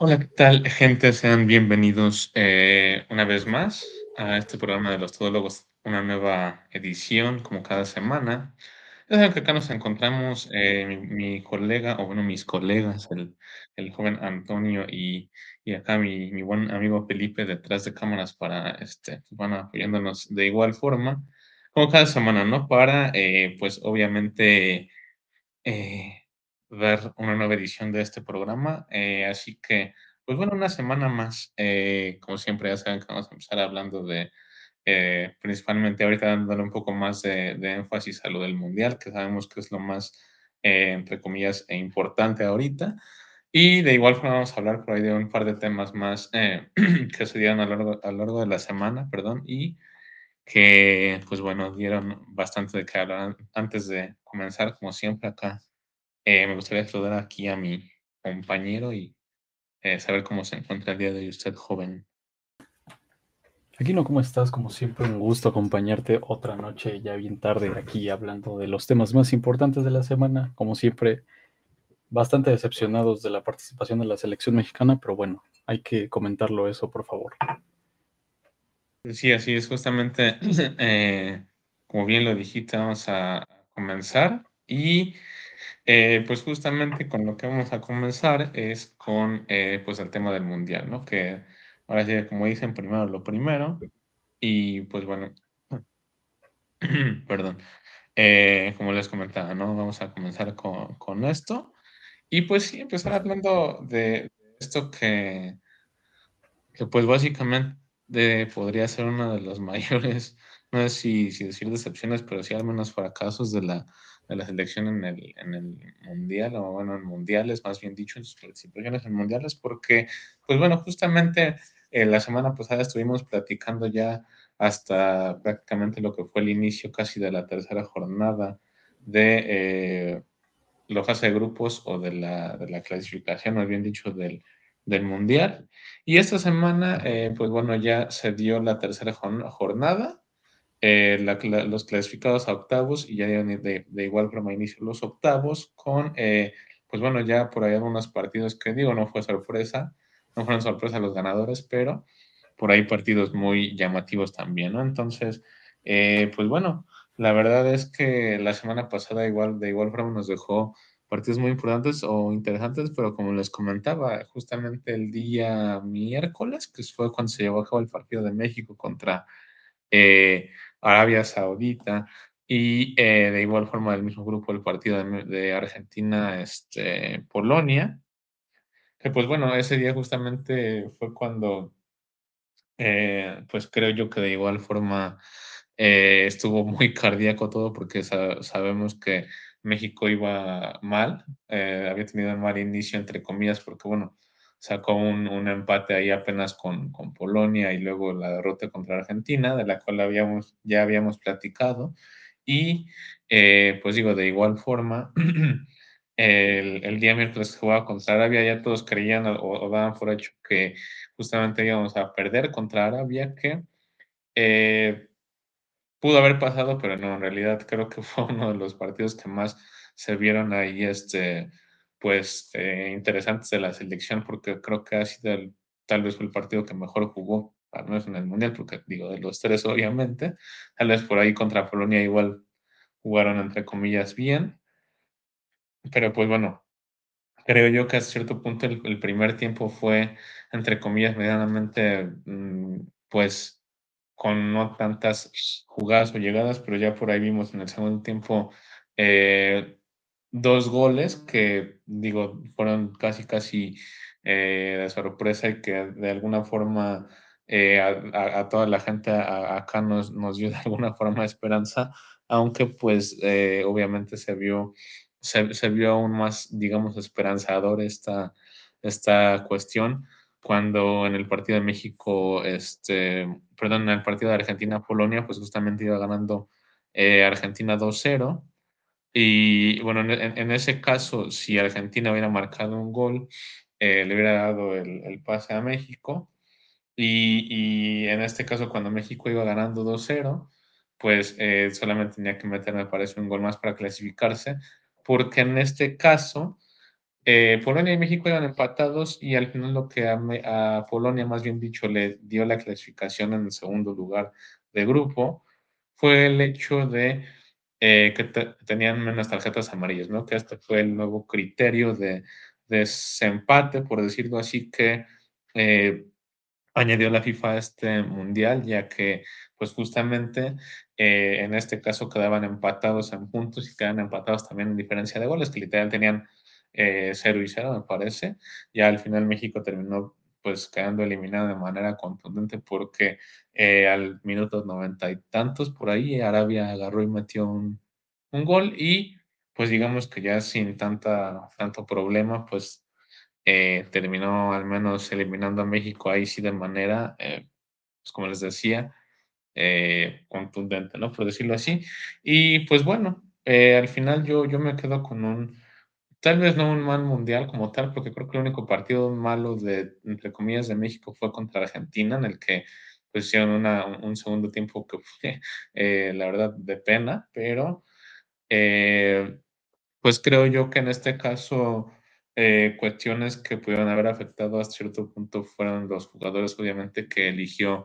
Hola, ¿qué tal, gente? Sean bienvenidos eh, una vez más a este programa de los Todólogos, una nueva edición, como cada semana. Ya saben que acá nos encontramos eh, mi, mi colega, o bueno, mis colegas, el, el joven Antonio y, y acá mi, mi buen amigo Felipe detrás de cámaras para, este, pues, van apoyándonos de igual forma, como cada semana, ¿no? Para, eh, pues, obviamente eh, ver una nueva edición de este programa. Eh, así que, pues bueno, una semana más. eh, como siempre, ya saben que vamos a empezar hablando de, eh, principalmente ahorita dándole un poco más de, de énfasis a lo del mundial, que sabemos que es lo más, eh, entre comillas, e importante ahorita. Y de igual forma vamos a hablar por ahí de un par de temas más eh, que se dieron a lo largo, a lo largo de la semana, perdón, y que, pues bueno, dieron bastante de qué hablar. Antes de comenzar, como siempre, acá eh, me gustaría saludar aquí a mi compañero y eh, saber cómo se encuentra el día de hoy usted, joven. Aquino, ¿cómo estás? Como siempre, un gusto acompañarte otra noche ya bien tarde aquí hablando de los temas más importantes de la semana. Como siempre, bastante decepcionados de la participación de la selección mexicana, pero bueno, hay que comentarlo eso, por favor. Sí, así es, justamente, eh, como bien lo dijiste, vamos a comenzar y eh, pues justamente con lo que vamos a comenzar es con eh, pues el tema del mundial, ¿no? Que ahora sí, como dicen, primero lo primero y pues bueno, perdón, eh, como les comentaba, ¿no? Vamos a comenzar con, con esto y pues sí, empezar hablando de esto que, que pues básicamente podría ser una de las mayores, no sé si, si decir decepciones, pero sí al menos fracasos de la, de la selección en el, en el mundial, o bueno, en mundiales, más bien dicho, en sus participaciones en mundiales, porque, pues bueno, justamente eh, la semana pasada estuvimos platicando ya hasta prácticamente lo que fue el inicio casi de la tercera jornada de eh, la fase de grupos o de la, de la clasificación, más bien dicho, del, del mundial. Y esta semana, eh, pues bueno, ya se dio la tercera jornada, eh, los clasificados a octavos y ya de, de igual forma inicio los octavos con, eh, pues bueno, ya por ahí algunos partidos que digo, no fue sorpresa, no fueron sorpresa los ganadores, pero por ahí partidos muy llamativos también, ¿no? Entonces, eh, pues bueno, la verdad es que la semana pasada igual, de igual forma nos dejó partidos muy importantes o interesantes, pero como les comentaba, justamente el día miércoles, que fue cuando se llevó a cabo el partido de México contra eh, Arabia Saudita, y eh, de igual forma del mismo grupo el partido de, Argentina, este, Polonia, que pues bueno, ese día justamente fue cuando, eh, pues creo yo que de igual forma eh, estuvo muy cardíaco todo porque sa sabemos que México iba mal, había tenido un mal inicio, entre comillas, porque bueno, sacó un, un empate ahí apenas con, con, Polonia y luego la derrota contra Argentina, de la cual habíamos, ya habíamos platicado. Y eh, pues digo, de igual forma, el, el, día miércoles que jugaba contra Arabia, ya todos creían o, daban por hecho que justamente íbamos a perder contra Arabia, que eh, pudo haber pasado, pero no, en realidad creo que fue uno de los partidos que más se vieron ahí, este, pues, eh, interesantes de la selección, porque creo que ha sido el, tal vez el partido que mejor jugó, al menos en el Mundial, porque digo, de los tres, obviamente, tal vez por ahí contra Polonia igual jugaron, entre comillas, bien, pero pues bueno, creo yo que a cierto punto el, el primer tiempo fue, entre comillas, medianamente, mmm, pues, con no tantas jugadas o llegadas, pero ya por ahí vimos en el segundo tiempo eh, dos goles que, digo, fueron casi, casi eh, de sorpresa y que de alguna forma eh, a, toda la gente acá nos, nos, dio de alguna forma esperanza, aunque pues eh, obviamente se vio, se, vio aún más, digamos, esperanzador esta, esta cuestión cuando en el partido de México, este, perdón, en el partido de Argentina-Polonia, pues justamente iba ganando Argentina 2-0. Y bueno, en, ese caso, si Argentina hubiera marcado un gol, eh, le hubiera dado el, pase a México. Y, en este caso, cuando México iba ganando 2-0, pues eh, solamente tenía que meter, me parece, un gol más para clasificarse, porque en este caso, eh, Polonia y México iban empatados y al final lo que a, Polonia, más bien dicho, le dio la clasificación en el segundo lugar de grupo fue el hecho de eh, que tenían menos tarjetas amarillas, ¿no? Que este fue el nuevo criterio de, desempate, por decirlo así, que eh, añadió la FIFA a este mundial, ya que pues justamente eh, en este caso quedaban empatados en puntos y quedaban empatados también en diferencia de goles, que literal tenían eh, 0 y 0, me parece. Ya al final México terminó pues quedando eliminado de manera contundente porque eh, al minuto noventa y tantos por ahí Arabia agarró y metió un, un, gol y pues digamos que ya sin tanta, tanto problema pues eh, terminó al menos eliminando a México ahí sí de manera, eh, pues como les decía, contundente, ¿no? Por decirlo así. Y pues bueno, al final yo, yo me quedo con un, tal vez no un mal mundial como tal, porque creo que el único partido malo de, entre comillas, de México fue contra Argentina, en el que pues hicieron una, un segundo tiempo que fue, la verdad, de pena, pero pues creo yo que en este caso eh, cuestiones que pudieron haber afectado hasta cierto punto fueron los jugadores, obviamente, que eligió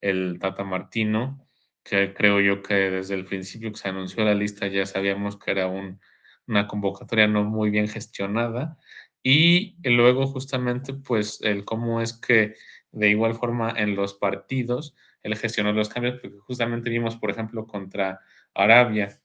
el Tata Martino, que creo yo que desde el principio que se anunció la lista ya sabíamos que era un, una convocatoria no muy bien gestionada. Y luego justamente, pues, el cómo es que de igual forma en los partidos él gestionó los cambios, porque justamente vimos, por ejemplo, contra Arabia,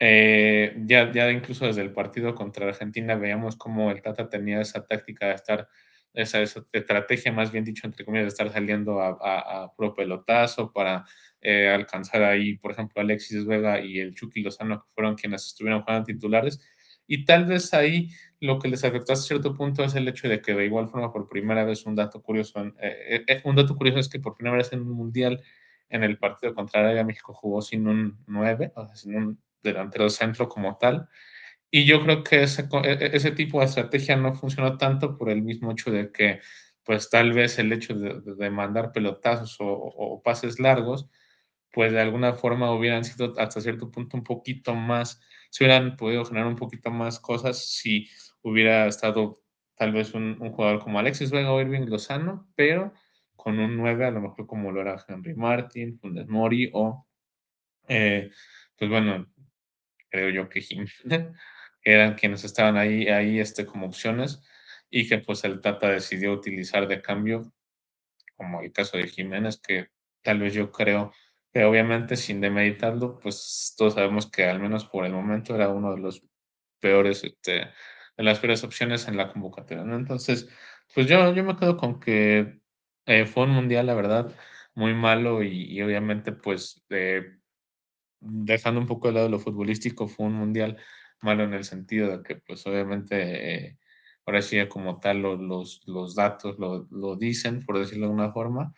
eh, ya, ya incluso desde el partido contra Argentina veíamos cómo el Tata tenía esa táctica de estar, esa, estrategia más bien dicho, entre comillas, de estar saliendo a, a, pro pelotazo para eh, alcanzar ahí, por ejemplo, Alexis Vega y el Chucky Lozano, que fueron quienes estuvieron jugando titulares. Y tal vez ahí lo que les afectó a cierto punto es el hecho de que de igual forma por primera vez un dato curioso, eh, un dato curioso es que por primera vez en un mundial en el partido contra Arabia México jugó sin un 9, o sea, sin un delantero centro como tal. Y yo creo que ese, e, e, ese tipo de estrategia no funcionó tanto por el mismo hecho de que, pues tal vez el hecho de, de mandar pelotazos o, o, pases largos, pues de alguna forma hubieran sido hasta cierto punto un poquito más, se hubieran podido generar un poquito más cosas si hubiera estado tal vez un, un jugador como Alexis Vega o Irving Lozano, pero con un 9 a lo mejor como lo era Henry Martin, Funes Mori o, eh, pues bueno, creo yo que Jiménez, eran quienes estaban ahí, ahí este, como opciones y que pues el Tata decidió utilizar de cambio, como el caso de Jiménez, que tal vez yo creo que obviamente sin demeditarlo, pues todos sabemos que al menos por el momento era uno de los peores, este, de las peores opciones en la convocatoria, ¿no? Entonces, pues yo, yo me quedo con que eh, fue un mundial, la verdad, muy malo y, y obviamente pues de dejando un poco de lado lo futbolístico, fue un mundial malo en el sentido de que, pues obviamente, eh, ahora sí, como tal, los, los datos lo, lo, dicen, por decirlo de alguna forma.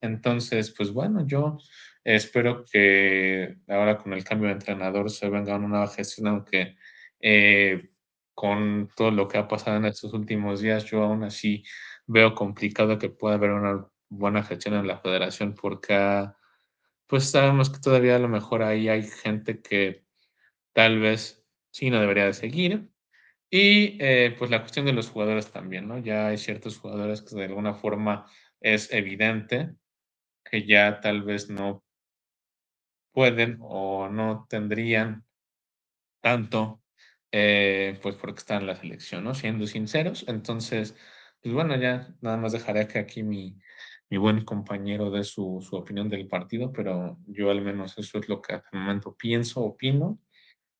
Entonces, pues bueno, yo espero que ahora con el cambio de entrenador se venga una nueva gestión, aunque eh, con todo lo que ha pasado en estos últimos días, yo aún así veo complicado que pueda haber una buena gestión en la federación porque pues sabemos que todavía a lo mejor ahí hay gente que tal vez sí no debería de seguir. Y eh, pues la cuestión de los jugadores también, ¿no? Ya hay ciertos jugadores que de alguna forma es evidente que ya tal vez no pueden o no tendrían tanto, eh, pues porque están en la selección, ¿no? Siendo sinceros. Entonces, pues bueno, ya nada más dejaré que aquí mi, mi buen compañero de su, su, opinión del partido, pero yo al menos eso es lo que hasta el momento pienso, opino,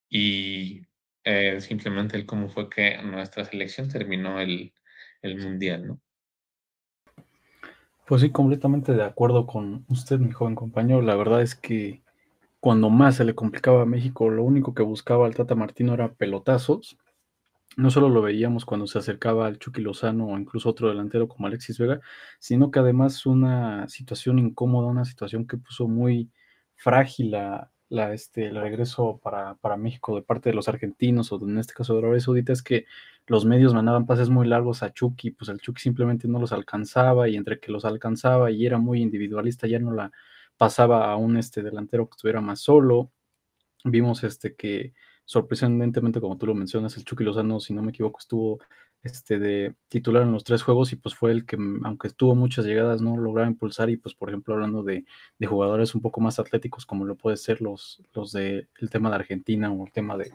y eh, simplemente el cómo fue que nuestra selección terminó el, el Mundial, ¿no? Pues sí, completamente de acuerdo con usted, mi joven compañero. La verdad es que cuando más se le complicaba a México, lo único que buscaba el Tata Martino era pelotazos. No solo lo veíamos cuando se acercaba al Chucky Lozano o incluso otro delantero como Alexis Vega, sino que además una situación incómoda, una situación que puso muy frágil la, este, el regreso para, para, México de parte de los argentinos o en este caso de Arabia Saudita es que los medios mandaban pases muy largos a Chucky, pues el Chucky simplemente no los alcanzaba y entre que los alcanzaba y era muy individualista ya no la pasaba a un este delantero que estuviera más solo. Vimos este que sorprendentemente, como tú lo mencionas, el Chucky Lozano, si no me equivoco, estuvo este, de titular en los tres juegos y pues fue el que, aunque tuvo muchas llegadas, no lograba impulsar y pues por ejemplo hablando de, de jugadores un poco más atléticos como lo puede ser los, los de el tema de Argentina o el tema de,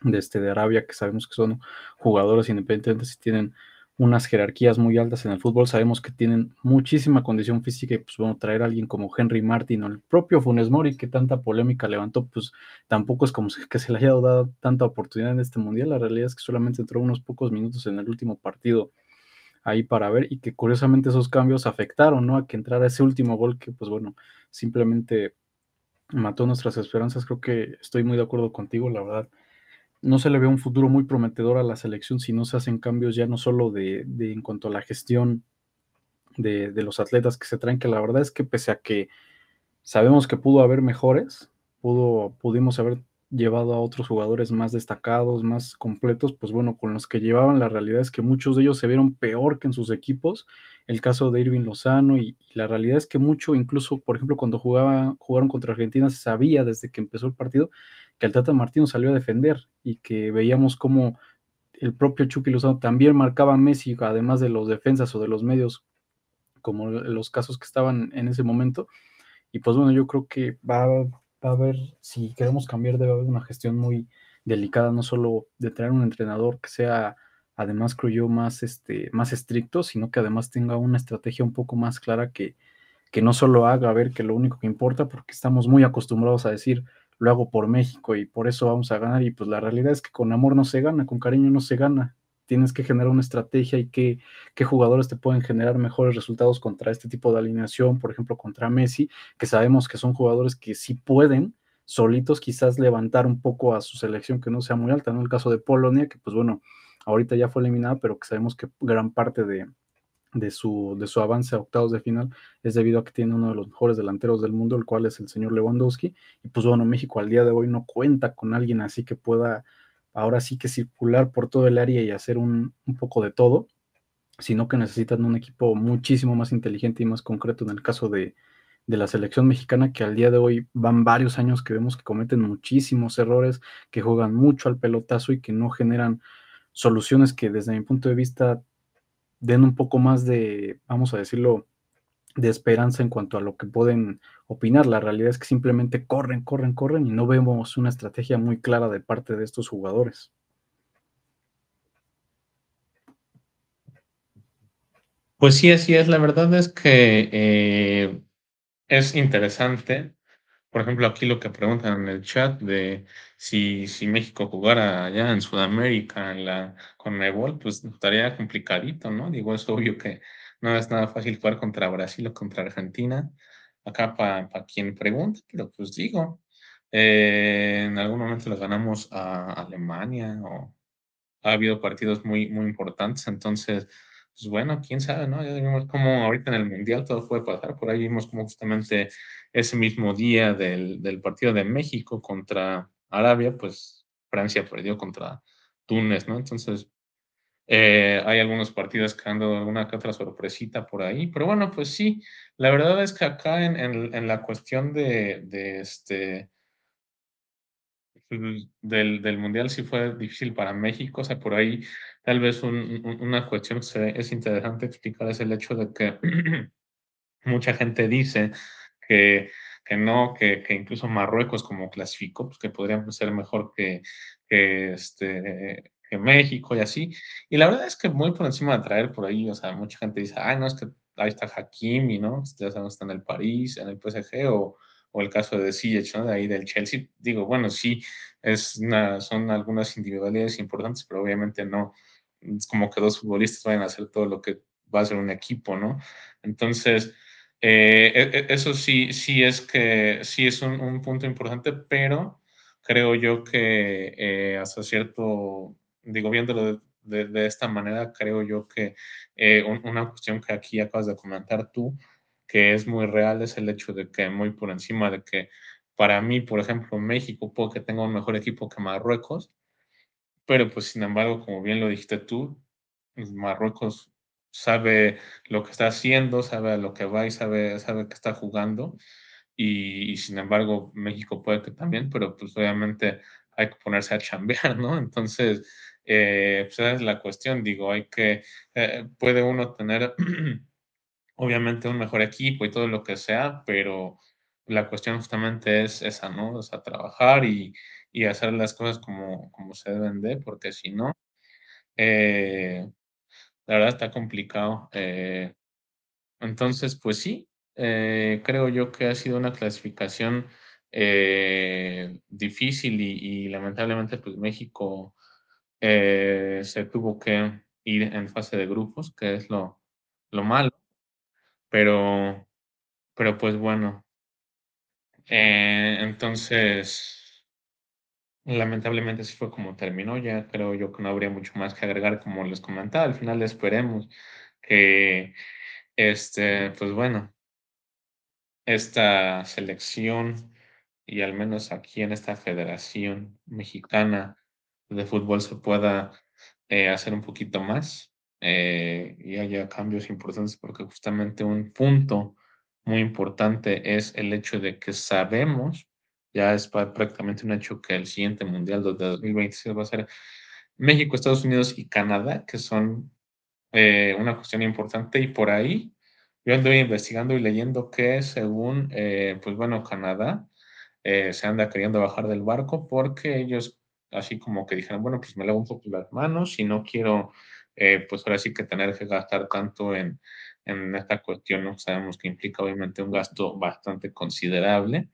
de, este, de Arabia, que sabemos que son jugadores independientes si tienen unas jerarquías muy altas en el fútbol, sabemos que tienen muchísima condición física y pues bueno, traer a alguien como Henry Martin o el propio Funes Mori que tanta polémica levantó, pues tampoco es como que se le haya dado tanta oportunidad en este mundial, la realidad es que solamente entró unos pocos minutos en el último partido ahí para ver y que curiosamente esos cambios afectaron, ¿no? A que entrara ese último gol que pues bueno, simplemente mató nuestras esperanzas, creo que estoy muy de acuerdo contigo, la verdad no se le ve un futuro muy prometedor a la selección si no se hacen cambios ya no solo de, en cuanto a la gestión de, los atletas que se traen, que la verdad es que pese a que sabemos que pudo haber mejores, pudo, pudimos haber llevado a otros jugadores más destacados, más completos, pues bueno, con los que llevaban la realidad es que muchos de ellos se vieron peor que en sus equipos, el caso de Irving Lozano y, la realidad es que mucho, incluso por ejemplo cuando jugaba, jugaron contra Argentina, se sabía desde que empezó el partido que el Tata Martino salió a defender y que veíamos como el propio Chucky Lozano también marcaba a Messi, además de los defensas o de los medios, como los casos que estaban en ese momento. Y pues bueno, yo creo que va, va a haber, si queremos cambiar, debe haber una gestión muy delicada, no solo de traer un entrenador que sea, además creo yo, más, este, más estricto, sino que además tenga una estrategia un poco más clara que, que no solo haga ver que lo único que importa, porque estamos muy acostumbrados a decir, lo hago por México y por eso vamos a ganar. Y pues la realidad es que con amor no se gana, con cariño no se gana. Tienes que generar una estrategia y qué, qué jugadores te pueden generar mejores resultados contra este tipo de alineación, por ejemplo, contra Messi, que sabemos que son jugadores que sí pueden solitos quizás levantar un poco a su selección que no sea muy alta, ¿no? El caso de Polonia, que pues bueno, ahorita ya fue eliminada, pero que sabemos que gran parte de, de su, de su avance a octavos de final es debido a que tiene uno de los mejores delanteros del mundo, el cual es el señor Lewandowski. Y pues bueno, México al día de hoy no cuenta con alguien así que pueda ahora sí que circular por todo el área y hacer un, un poco de todo, sino que necesitan un equipo muchísimo más inteligente y más concreto en el caso de, de la selección mexicana que al día de hoy van varios años que vemos que cometen muchísimos errores, que juegan mucho al pelotazo y que no generan soluciones que desde mi punto de vista den un poco más de, vamos a decirlo, de esperanza en cuanto a lo que pueden opinar. La realidad es que simplemente corren, corren, corren y no vemos una estrategia muy clara de parte de estos jugadores. Pues sí, así es. La verdad es que eh, es interesante por ejemplo, aquí lo que preguntan en el chat de si, si México jugara allá en Sudamérica, en la Conmebol, pues estaría complicadito, ¿no? Digo, es obvio que no es nada fácil jugar contra Brasil o contra Argentina, acá para quien pregunta, pero pues digo, eh, en algún momento le ganamos a Alemania o ha habido partidos muy, muy importantes, entonces pues bueno, quién sabe, ¿no? Ya vimos cómo ahorita en el Mundial todo puede pasar. Por ahí vimos como justamente ese mismo día del, del partido de México contra Arabia, pues Francia perdió contra Túnez, ¿no? Entonces, eh, hay algunos partidos que han dado alguna que otra sorpresita por ahí, pero bueno, pues sí, la verdad es que acá en, en, en la cuestión de, de este del, del Mundial sí fue difícil para México, o sea, por ahí Tal vez una cuestión que es interesante explicar es el hecho de que mucha gente dice que, que no, que, que, incluso Marruecos como clasificó, pues que podrían ser mejor que, que, este, que México y así. Y la verdad es que muy por encima de traer por ahí, o sea, mucha gente dice, ay, no, es que ahí está Hakimi, ¿no? Ya sabemos, está en el París, en el PSG, o, o el caso de Ziyech, ¿no? De ahí del Chelsea. Digo, bueno, sí, es una, son algunas individualidades importantes, pero obviamente no, es como que dos futbolistas vayan a hacer todo lo que va a ser un equipo, ¿no? Entonces, eh, e, e, eso sí, sí es que sí es un, punto importante, pero creo yo que eh, hasta cierto, digo, viéndolo de, de, esta manera, creo yo que eh, una cuestión que aquí acabas de comentar tú, que es muy real, es el hecho de que muy por encima de que para mí, por ejemplo, México puede que tenga un mejor equipo que Marruecos, pero pues sin embargo, como bien lo dijiste tú, pues, Marruecos sabe lo que está haciendo, sabe a lo que va y sabe, sabe que está jugando. Y, sin embargo, México puede que también, pero pues obviamente hay que ponerse a chambear, ¿no? Entonces, eh, pues esa es la cuestión, digo, hay que, eh, puede uno tener obviamente un mejor equipo y todo lo que sea, pero la cuestión justamente es esa, ¿no? O sea, trabajar y, y hacer las cosas como, como se deben de, porque si no, eh, la verdad está complicado. Eh, entonces, pues sí, eh, creo yo que ha sido una clasificación difícil y, lamentablemente pues México se tuvo que ir en fase de grupos, que es lo, lo malo, pero, pero pues bueno, entonces Lamentablemente así fue como terminó, ya creo yo que no habría mucho más que agregar, como les comentaba, al final esperemos que, este, pues bueno, esta selección y al menos aquí en esta Federación Mexicana de Fútbol se pueda eh, hacer un poquito más eh, y haya cambios importantes, porque justamente un punto muy importante es el hecho de que sabemos ya es prácticamente un hecho que el siguiente Mundial de 2026 va a ser México, Estados Unidos y Canadá, que son eh, una cuestión importante y por ahí yo ando investigando y leyendo que según, eh, pues bueno, Canadá eh, se anda queriendo bajar del barco porque ellos así como que dijeron, bueno, pues me lavo un poco las manos y no quiero, pues ahora sí que tener que gastar tanto en, en esta cuestión, ¿no? Sabemos que implica obviamente un gasto bastante considerable.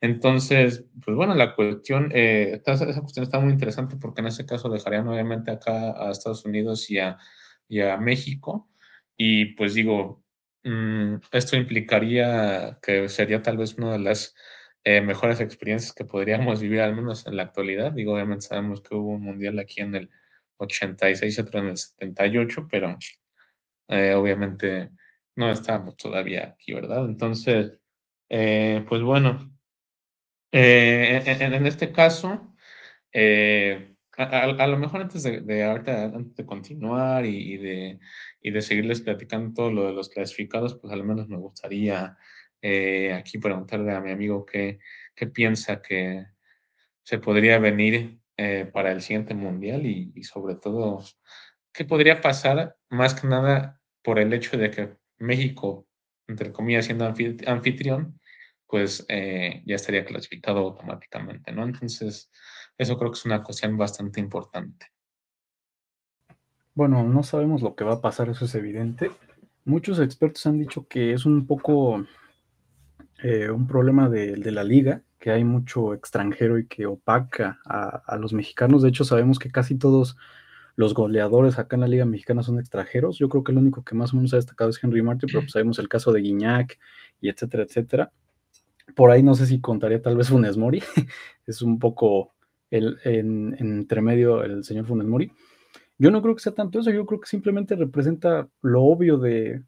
Entonces, pues bueno, la cuestión, eh, esa cuestión está muy interesante porque en ese caso dejarían obviamente acá a Estados Unidos y a, y a México. Y pues digo, mm, esto implicaría que sería tal vez una de las eh, mejores experiencias que podríamos vivir, al menos en la actualidad. Digo, obviamente sabemos que hubo un mundial aquí en el 86 y otro en el 78, pero eh, obviamente no estábamos todavía aquí, ¿verdad? Entonces, pues bueno, eh, en, este caso, eh, a, lo mejor antes de, antes de continuar y, de, y de seguirles platicando todo lo de los clasificados, pues al menos me gustaría eh, aquí preguntarle a mi amigo qué, qué piensa que se podría venir para el siguiente mundial y, y, sobre todo qué podría pasar más que nada por el hecho de que México, entre comillas, siendo anfitrión, pues eh, ya estaría clasificado automáticamente, ¿no? Entonces, eso creo que es una cuestión bastante importante. Bueno, no sabemos lo que va a pasar, eso es evidente. Muchos expertos han dicho que es un poco eh, un problema de, la liga, que hay mucho extranjero y que opaca a, a, los mexicanos. De hecho, sabemos que casi todos los goleadores acá en la liga mexicana son extranjeros. Yo creo que el único que más o menos ha destacado es Henry Martin, pero pues sabemos el caso de Guiñac y etcétera, etcétera. Por ahí no sé si contaría tal vez Funes Mori, es un poco el, en, entre medio el señor Funes Mori. Yo no creo que sea tanto eso, yo creo que simplemente representa lo obvio de,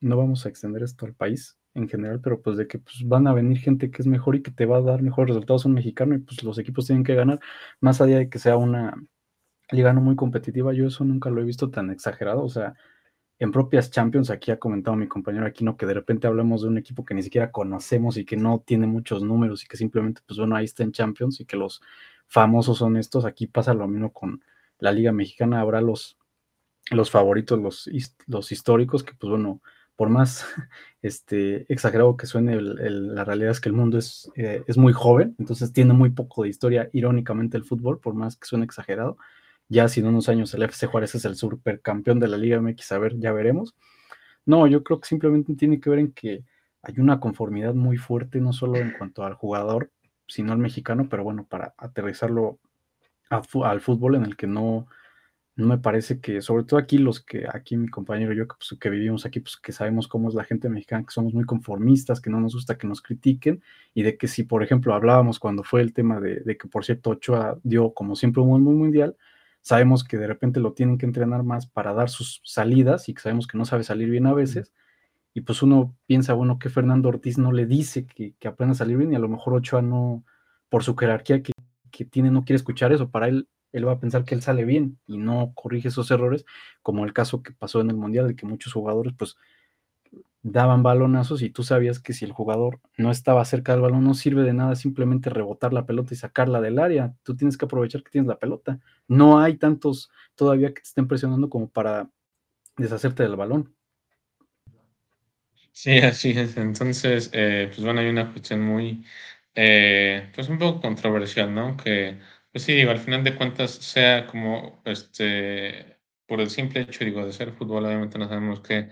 no vamos a extender esto al país en general, pero pues de que pues, van a venir gente que es mejor y que te va a dar mejores resultados un mexicano y pues los equipos tienen que ganar, más allá de que sea una liga no muy competitiva, yo eso nunca lo he visto tan exagerado, o sea, en propias Champions, aquí ha comentado mi compañero Aquino que de repente hablamos de un equipo que ni siquiera conocemos y que no tiene muchos números y que simplemente, pues bueno, ahí está en Champions y que los famosos son estos. Aquí pasa lo mismo con la Liga Mexicana, habrá los, los favoritos, los, los históricos, que pues bueno, por más este, exagerado que suene, la realidad es que el mundo es, eh, es muy joven, entonces tiene muy poco de historia, irónicamente, el fútbol, por más que suene exagerado ya si en unos años el FC Juárez es el supercampeón de la Liga MX, a ver, ya veremos. No, yo creo que simplemente tiene que ver en que hay una conformidad muy fuerte, no solo en cuanto al jugador, sino al mexicano, pero bueno, para aterrizarlo al fútbol en el que no, no me parece que, sobre todo aquí los que, aquí mi compañero y yo pues, que vivimos aquí, pues que sabemos cómo es la gente mexicana, que somos muy conformistas, que no nos gusta que nos critiquen, y de que si, por ejemplo, hablábamos cuando fue el tema de, de que, por cierto, Ochoa dio como siempre un buen mundial, sabemos que de repente lo tienen que entrenar más para dar sus salidas y que sabemos que no sabe salir bien a veces. Y pues uno piensa, bueno, que Fernando Ortiz no le dice que, que aprenda a salir bien y a lo mejor Ochoa no, por su jerarquía que, que, tiene, no quiere escuchar eso. Para él, él va a pensar que él sale bien y no corrige esos errores, como el caso que pasó en el Mundial, de que muchos jugadores pues daban balonazos y tú sabías que si el jugador no estaba cerca del balón no sirve de nada simplemente rebotar la pelota y sacarla del área. Tú tienes que aprovechar que tienes la pelota. No hay tantos todavía que te estén presionando como para deshacerte del balón. Sí, así es. Entonces, eh, pues bueno, hay una cuestión muy, eh, pues un poco controversial, ¿no? Que, pues sí, digo, al final de cuentas, sea como, este, por el simple hecho, digo, de ser fútbol, obviamente no sabemos qué,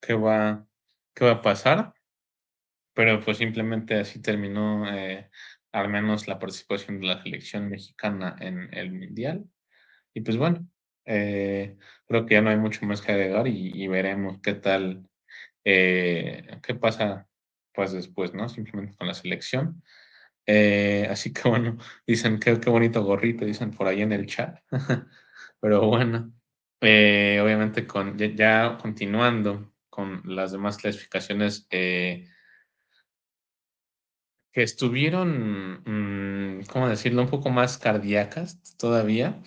qué va, qué va a pasar, pero pues simplemente así terminó, eh, al menos la participación de la selección mexicana en el Mundial. Y pues bueno, eh, creo que ya no hay mucho más que agregar y, y veremos qué tal eh, qué pasa pues después, ¿no? Simplemente con la selección. Eh, así que bueno, dicen qué, qué bonito gorrito, dicen por ahí en el chat. Pero bueno, eh, obviamente con, ya, continuando con las demás clasificaciones que estuvieron, mmm, ¿cómo decirlo?, un poco más cardíacas todavía.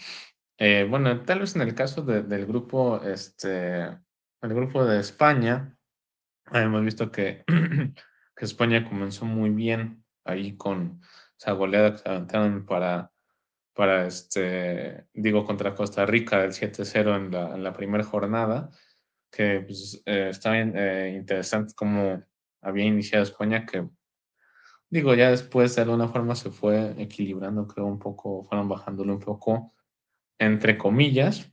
bueno, tal vez en el caso de, del grupo, este, el grupo de España, Hemos visto que, que España comenzó muy bien ahí con esa goleada que se aventaron para, para este, digo, contra Costa Rica del 7-0 en la, en la primera jornada, que pues, eh, está bien eh, interesante cómo había iniciado España, que digo, ya después de alguna forma se fue equilibrando, creo un poco, fueron bajándolo un poco, entre comillas.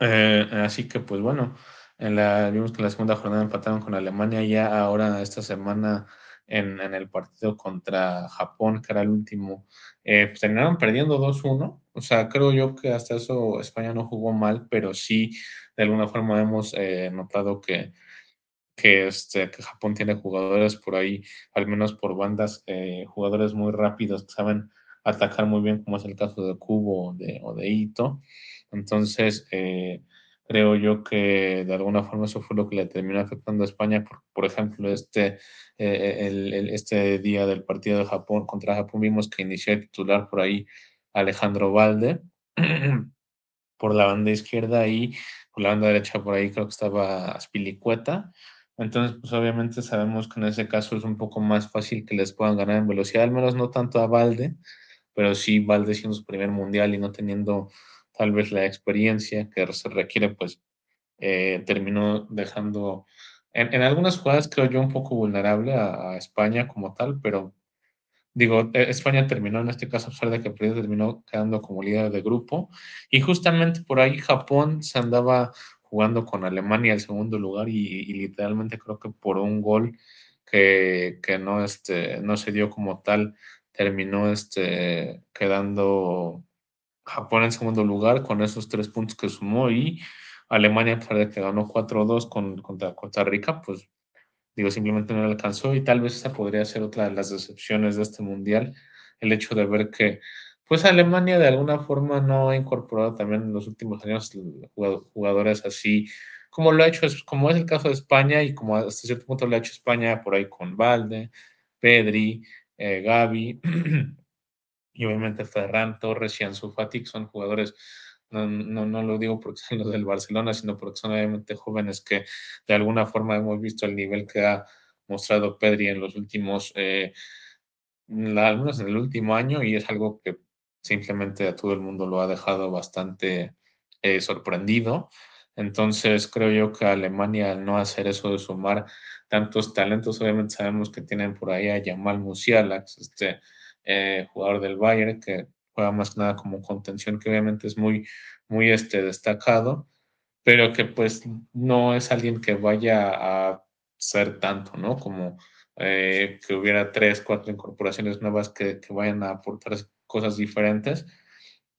Eh, así que pues bueno, en la, vimos que en la segunda jornada empataron con Alemania, ya ahora esta semana en, el partido contra Japón, que era el último, eh, pues terminaron perdiendo 2-1. O sea, creo yo que hasta eso España no jugó mal, pero sí, de alguna forma hemos eh, notado que, que, este, que Japón tiene jugadores por ahí, al menos por bandas, eh, jugadores muy rápidos que saben atacar muy bien, como es el caso de Kubo o de, o de Ito. Entonces, eh, creo yo que de alguna forma eso fue lo que le terminó afectando a España. Por, por ejemplo, este, eh, el, el, este día del partido de Japón contra Japón vimos que inició el titular por ahí Alejandro Valde por la banda izquierda y por la banda derecha por ahí creo que estaba Aspilicueta. Entonces, pues obviamente sabemos que en ese caso es un poco más fácil que les puedan ganar en velocidad, al menos no tanto a Valde, pero sí Valde siendo su primer mundial y no teniendo tal vez la experiencia que se requiere, pues eh, terminó dejando en, en, algunas jugadas, creo yo, un poco vulnerable a, España como tal, pero digo, e, España terminó en este caso, a pesar de que terminó quedando como líder de grupo, y justamente por ahí Japón se andaba jugando con Alemania el segundo lugar y, y literalmente creo que por un gol que, que no, este, no se dio como tal, terminó este, quedando Japón en segundo lugar con esos tres puntos que sumó y Alemania, a pesar de que ganó 4-2 con, contra Costa Rica, pues digo, simplemente no le alcanzó y tal vez esa podría ser otra de las decepciones de este mundial, el hecho de ver que pues Alemania de alguna forma no ha incorporado también en los últimos años jugadores así como lo ha hecho, como es el caso de España y como hasta cierto punto lo ha hecho España por ahí con Valde, Pedri, eh, Gaby y obviamente Ferran Torres y Ansu Fati, son jugadores, no, no, no, lo digo porque son los del Barcelona, sino porque son obviamente jóvenes que de alguna forma hemos visto el nivel que ha mostrado Pedri en los últimos, eh, al menos en el último año, y es algo que simplemente a todo el mundo lo ha dejado bastante eh, sorprendido. Entonces creo yo que Alemania al no hacer eso de sumar tantos talentos, obviamente sabemos que tienen por ahí a Jamal Musiala, este eh, jugador del Bayern, que juega más que nada como contención, que obviamente es muy, muy este, destacado, pero que pues no es alguien que vaya a ser tanto, ¿no? Como eh, que hubiera tres, cuatro incorporaciones nuevas que, que, vayan a aportar cosas diferentes.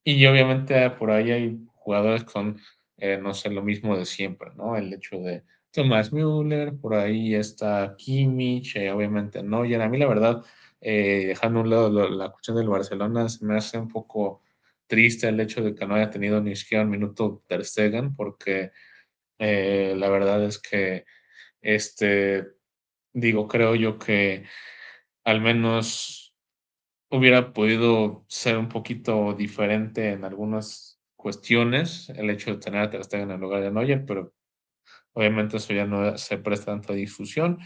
Y obviamente por ahí hay jugadores son, eh, no sé, lo mismo de siempre, ¿no? El hecho de Thomas Müller, por ahí está Kimmich, eh, obviamente. Y a mí la verdad, eh, dejando a un lado la, cuestión del Barcelona, se me hace un poco triste el hecho de que no haya tenido ni siquiera un minuto Ter Stegen, porque eh, la verdad es que, este, digo, creo yo que al menos hubiera podido ser un poquito diferente en algunas cuestiones el hecho de tener a Ter Stegen en lugar de Neuer, pero obviamente eso ya no se presta tanto a difusión.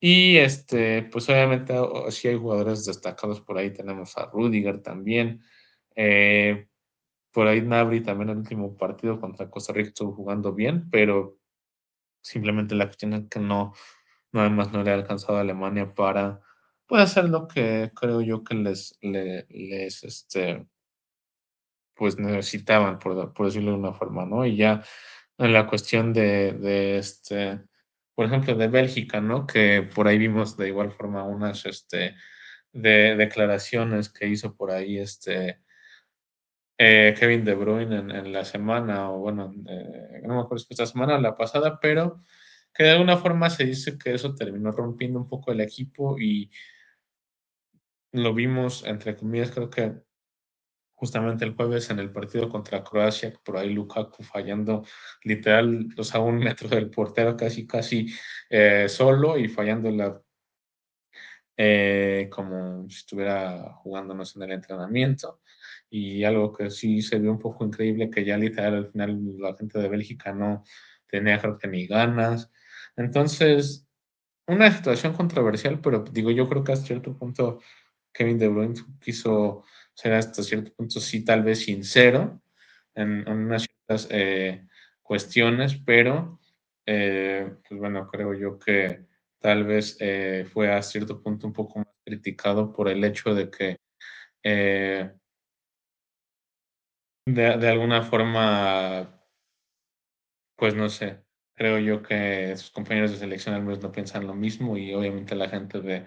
Y este, pues obviamente sí hay jugadores destacados por ahí, tenemos a Rudiger también, eh, por ahí Nabri también el último partido contra Costa Rica estuvo jugando bien, pero simplemente la cuestión es que no, no además no le ha alcanzado a Alemania para puede hacer lo que creo yo que les, les, este, pues necesitaban, por, por, decirlo de una forma, ¿no? Y ya en la cuestión de, de, este, por ejemplo, de Bélgica, ¿no? Que por ahí vimos de igual forma unas, este, de declaraciones que hizo por ahí, este, eh, Kevin De Bruyne en, la semana, o bueno, eh, no me acuerdo si esta semana o la pasada, pero que de alguna forma se dice que eso terminó rompiendo un poco el equipo y lo vimos, entre comillas, creo que justamente el jueves en el partido contra Croacia, por ahí Lukaku fallando literal, o sea, un metro del portero casi, casi eh, solo y fallando la, eh, como si estuviera jugándonos en el entrenamiento. Y algo que sí se vio un poco increíble, que ya literal al final la gente de Bélgica no tenía creo que ni ganas. Entonces, una situación controversial, pero digo, yo creo que hasta cierto punto Kevin De Bruyne quiso ser hasta cierto punto, sí, tal vez sincero en, unas ciertas eh, cuestiones, pero eh, pues bueno, creo yo que tal vez eh, fue a cierto punto un poco más criticado por el hecho de que de, alguna forma, pues no sé, creo yo que sus compañeros de selección al menos no piensan lo mismo y obviamente la gente de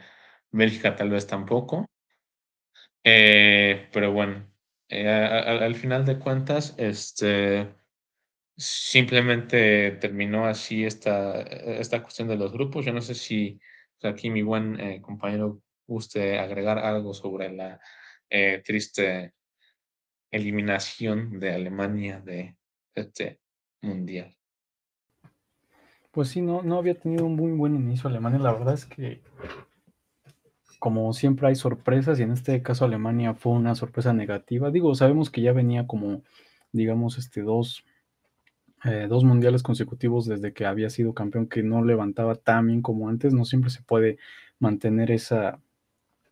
Bélgica tal vez tampoco. Eh, pero bueno, eh, al final de cuentas, este, simplemente terminó así esta, esta cuestión de los grupos. Yo no sé si aquí mi buen eh, compañero guste agregar algo sobre la triste eliminación de Alemania de este mundial. Pues sí, no, no había tenido un muy buen inicio Alemania. La verdad es que como siempre hay sorpresas y en este caso Alemania fue una sorpresa negativa. Digo, sabemos que ya venía como, digamos, este dos, eh, dos mundiales consecutivos desde que había sido campeón que no levantaba tan bien como antes. No siempre se puede mantener esa,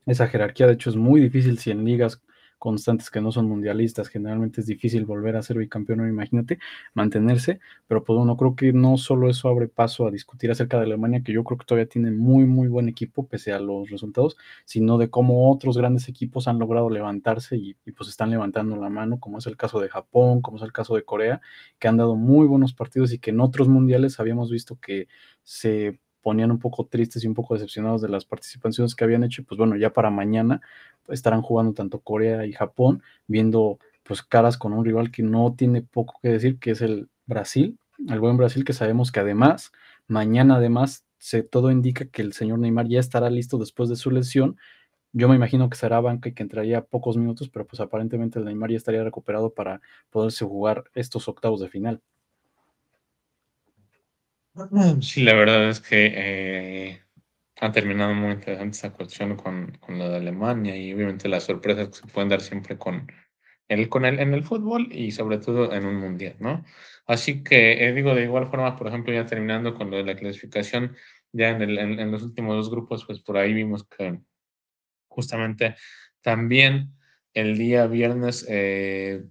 esa jerarquía. De hecho, es muy difícil si en ligas constantes que no son mundialistas, generalmente es difícil volver a ser bicampeón, imagínate, mantenerse, pero pues bueno, creo que no solo eso abre paso a discutir acerca de Alemania, que yo creo que todavía tiene muy, muy buen equipo, pese a los resultados, sino de cómo otros grandes equipos han logrado levantarse y, y pues están levantando la mano, como es el caso de Japón, como es el caso de Corea, que han dado muy buenos partidos y que en otros mundiales habíamos visto que se ponían un poco tristes y un poco decepcionados de las participaciones que habían hecho, pues bueno, ya para mañana estarán jugando tanto Corea y Japón, viendo pues caras con un rival que no tiene poco que decir, que es el Brasil, el buen Brasil que sabemos que además, mañana además, se, todo indica que el señor Neymar ya estará listo después de su lesión. Yo me imagino que será banca y que entraría pocos minutos, pero pues aparentemente el Neymar ya estaría recuperado para poderse jugar estos octavos de final. Sí, la verdad es que eh, ha terminado muy interesante esa cuestión con, con la de Alemania y obviamente las sorpresas que se pueden dar siempre con el, con el, en el fútbol y sobre todo en un mundial, ¿no? Así que eh, digo, de igual forma, por ejemplo, ya terminando con lo de la clasificación, ya en, el, en, los últimos dos grupos, pues por ahí vimos que justamente también el día viernes eh,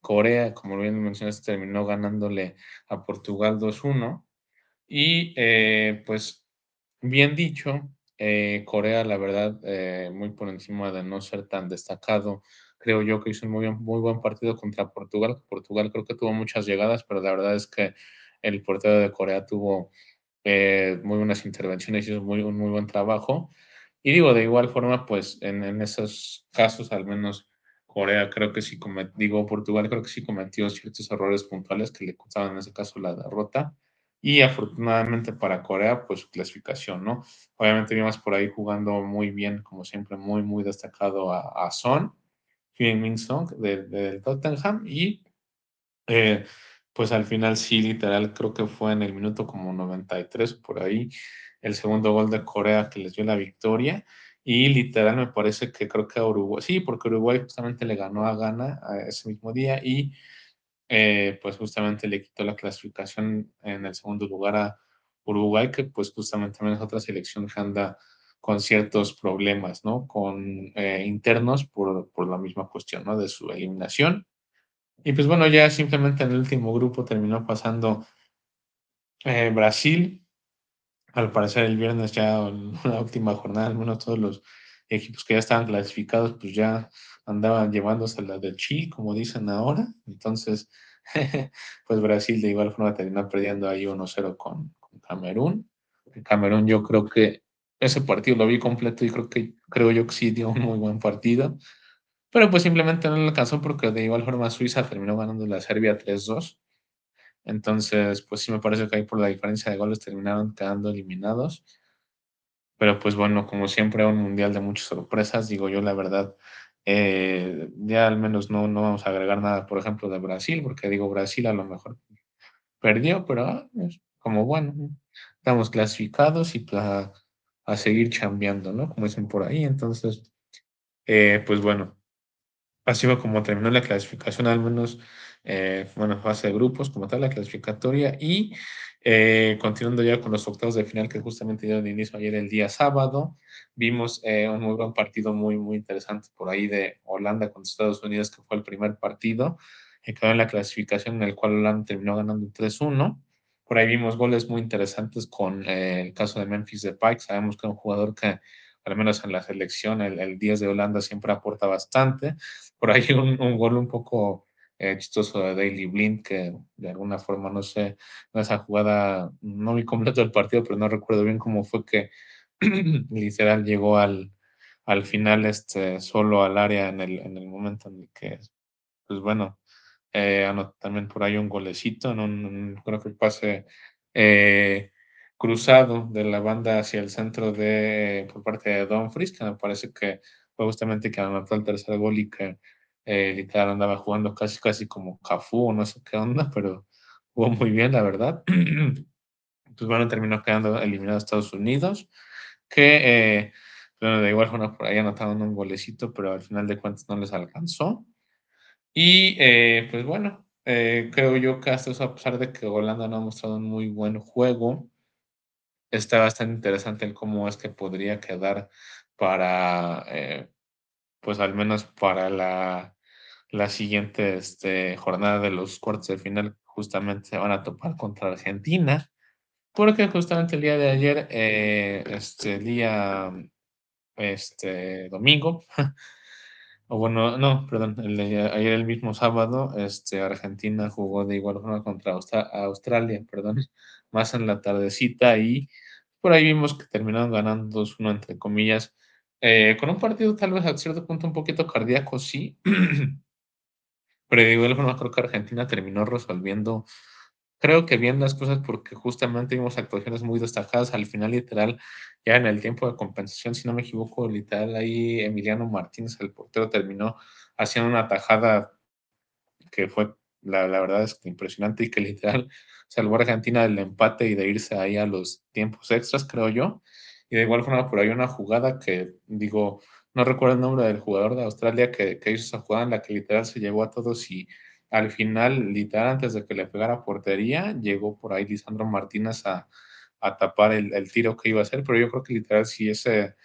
Corea, como bien mencionaste, terminó ganándole a Portugal 2-1 y eh, pues bien dicho, eh, Corea, la verdad, eh, muy por encima de no ser tan destacado, creo yo que hizo un muy, muy buen partido contra Portugal. Portugal creo que tuvo muchas llegadas, pero la verdad es que el portero de Corea tuvo muy buenas intervenciones hizo muy, un muy buen trabajo. Y digo, de igual forma, pues en, esos casos, al menos Corea creo que sí cometió, digo, Portugal creo que sí cometió ciertos errores puntuales que le costaban en ese caso la derrota y afortunadamente para Corea, pues su clasificación, ¿no? Obviamente vimos por ahí jugando muy bien, como siempre, muy, muy destacado a, Son, Hyun Min Song del Tottenham y eh, pues al final sí, literal, creo que fue en el minuto como 93 por ahí, el segundo gol de Corea que les dio la victoria. Y literal me parece que creo que a Uruguay, sí, porque Uruguay justamente le ganó a Ghana ese mismo día y eh, pues justamente le quitó la clasificación en el segundo lugar a Uruguay, que pues justamente también es otra selección que anda con ciertos problemas, ¿no? Con eh, internos por, por, la misma cuestión, ¿no? De su eliminación. Y pues bueno, ya simplemente en el último grupo terminó pasando eh, Brasil. Al parecer el viernes ya en la última jornada, al menos todos los equipos que ya estaban clasificados, pues ya andaban llevándose la de chi, como dicen ahora. Entonces, pues Brasil de igual forma terminó perdiendo ahí 1-0 con, con, Camerún. Camerún yo creo que ese partido lo vi completo y creo que creo yo que sí dio un muy buen partido. Pero pues simplemente no le alcanzó porque de igual forma Suiza terminó ganando la Serbia 3-2. Entonces, pues sí me parece que ahí por la diferencia de goles terminaron quedando eliminados. Pero pues bueno, como siempre, un mundial de muchas sorpresas, digo yo la verdad. Eh, ya al menos no, no vamos a agregar nada, por ejemplo, de Brasil, porque digo, Brasil a lo mejor perdió, pero ah, como bueno, estamos clasificados y a, a seguir chambeando, ¿no? Como dicen por ahí. Entonces, eh, pues bueno, así fue como terminó la clasificación, al menos, eh, bueno, fase de grupos, como tal, la clasificatoria, y eh, continuando ya con los octavos de final que justamente dieron inicio ayer el día sábado, vimos eh, un muy buen partido muy, muy interesante por ahí de Holanda contra Estados Unidos, que fue el primer partido, que quedó en la clasificación en el cual Holanda terminó ganando 3-1. Por ahí vimos goles muy interesantes con eh, el caso de Memphis Depay, sabemos que es un jugador que al menos en la selección, el, el 10 de Holanda siempre aporta bastante. Por ahí un, un gol un poco eh, chistoso de Daily Blind, que de alguna forma, no sé, esa jugada, no vi completo el partido, pero no recuerdo bien cómo fue que literal llegó al, al final este, solo al área en el, en el momento en el que, pues bueno, eh, también por ahí un golecito, no, no creo que pase eh, cruzado de la banda hacia el centro de por parte de Dumfries, que me parece que fue justamente que anotó el tercer gol y que eh, literal andaba jugando casi casi como Cafú o no sé qué onda, pero jugó muy bien, la verdad. pues bueno, terminó quedando eliminado a Estados Unidos, que eh, bueno, de igual forma por ahí anotaron un golecito, pero al final de cuentas no les alcanzó. Y eh, pues bueno, eh, creo yo que hasta eso, a pesar de que Holanda no ha mostrado un muy buen juego, está bastante interesante el cómo es que podría quedar para, pues al menos para la, la siguiente este, jornada de los cuartos de final, justamente se van a topar contra Argentina, porque justamente el día de ayer, eh, este día, este domingo, o bueno, no, perdón, el ayer el mismo sábado, este, Argentina jugó de igual forma contra Austra- Australia, perdón, más en la tardecita y por ahí vimos que terminaron ganando 2-1 entre comillas, eh, con un partido tal vez a cierto punto un poquito cardíaco, sí, pero de igual forma creo que Argentina terminó resolviendo, creo que bien las cosas porque justamente vimos actuaciones muy destacadas al final literal, ya en el tiempo de compensación, si no me equivoco, literal ahí Emiliano Martínez, el portero, terminó haciendo una tajada que fue, la, la verdad es que impresionante y que literal salvó a Argentina del empate y de irse ahí a los tiempos extras, creo yo. Y de igual forma por ahí una jugada que, digo, no recuerdo el nombre del jugador de Australia que, hizo esa jugada en la que literal se llevó a todos y al final, literal, antes de que le pegara portería, llegó por ahí Lisandro Martínez a, tapar el, el, tiro que iba a hacer, pero yo creo que literal si ese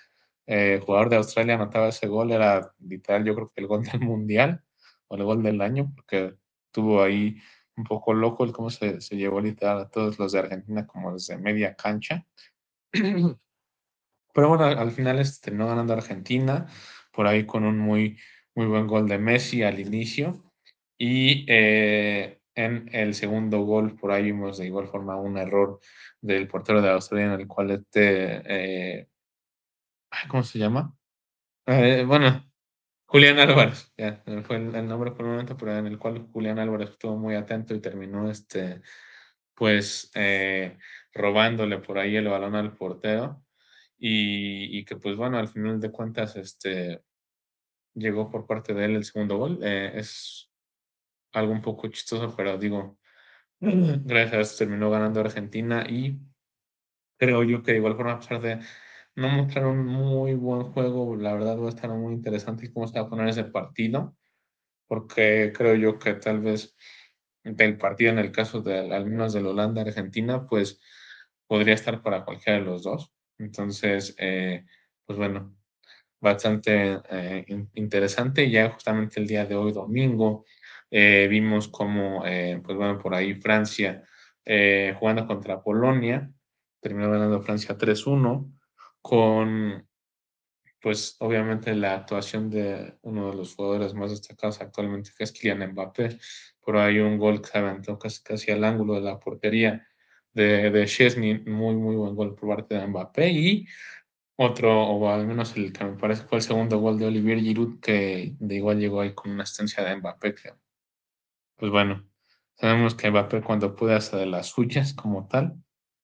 eh, jugador de Australia anotaba ese gol era literal yo creo que el gol del mundial o el gol del año, porque tuvo ahí un poco loco el cómo se, se llevó literal a todos los de Argentina como desde media cancha. Pero bueno, al final este, terminó ganando Argentina, por ahí con un muy, muy buen gol de Messi al inicio. Y eh, en el segundo gol, por ahí vimos de igual forma un error del portero de Australia en el cual este, eh, ¿cómo se llama? Eh, bueno, Julián Álvarez, ya, fue el, el, nombre por un momento, pero en el cual Julián Álvarez estuvo muy atento y terminó este, pues, eh, robándole por ahí el balón al portero y, que pues bueno, al final de cuentas, este, llegó por parte de él el segundo gol. Eh, es algo un poco chistoso, pero digo, gracias terminó ganando Argentina y creo yo que igual forma, a pesar de no mostrar un muy buen juego, la verdad va a estar muy interesante cómo se va a poner ese partido, porque creo yo que tal vez del partido en el caso de al menos de Holanda-Argentina, pues podría estar para cualquiera de los dos. Entonces, eh, pues bueno, bastante eh, interesante. Ya justamente el día de hoy, domingo, eh, vimos como, pues bueno, por ahí Francia jugando contra Polonia, terminó ganando Francia 3-1, con pues obviamente la actuación de uno de los jugadores más destacados actualmente, que es Kylian Mbappé. Por ahí un gol que se aventó casi, casi al ángulo de la portería de, de Chesney, muy, muy buen gol por parte de Mbappé. Y otro, o al menos el que me parece fue el segundo gol de Olivier Giroud, que de igual llegó ahí con una asistencia de Mbappé, pues bueno, sabemos que Mbappé cuando puede hacer de las suyas como tal,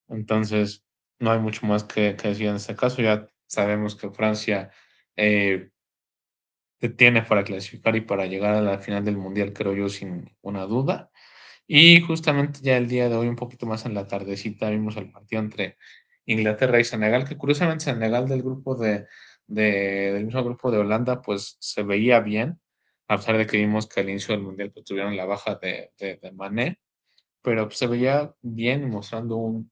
entonces no hay mucho más que, que decir en este caso, ya Sabemos que Francia eh, tiene para clasificar y para llegar a la final del Mundial, creo yo, sin una duda. Y justamente ya el día de hoy, un poquito más en la tardecita, vimos el partido entre Inglaterra y Senegal, que curiosamente Senegal del grupo de, del mismo grupo de Holanda, pues se veía bien, a pesar de que vimos que al inicio del Mundial pues, tuvieron la baja de, de, Mané, pero se veía bien mostrando un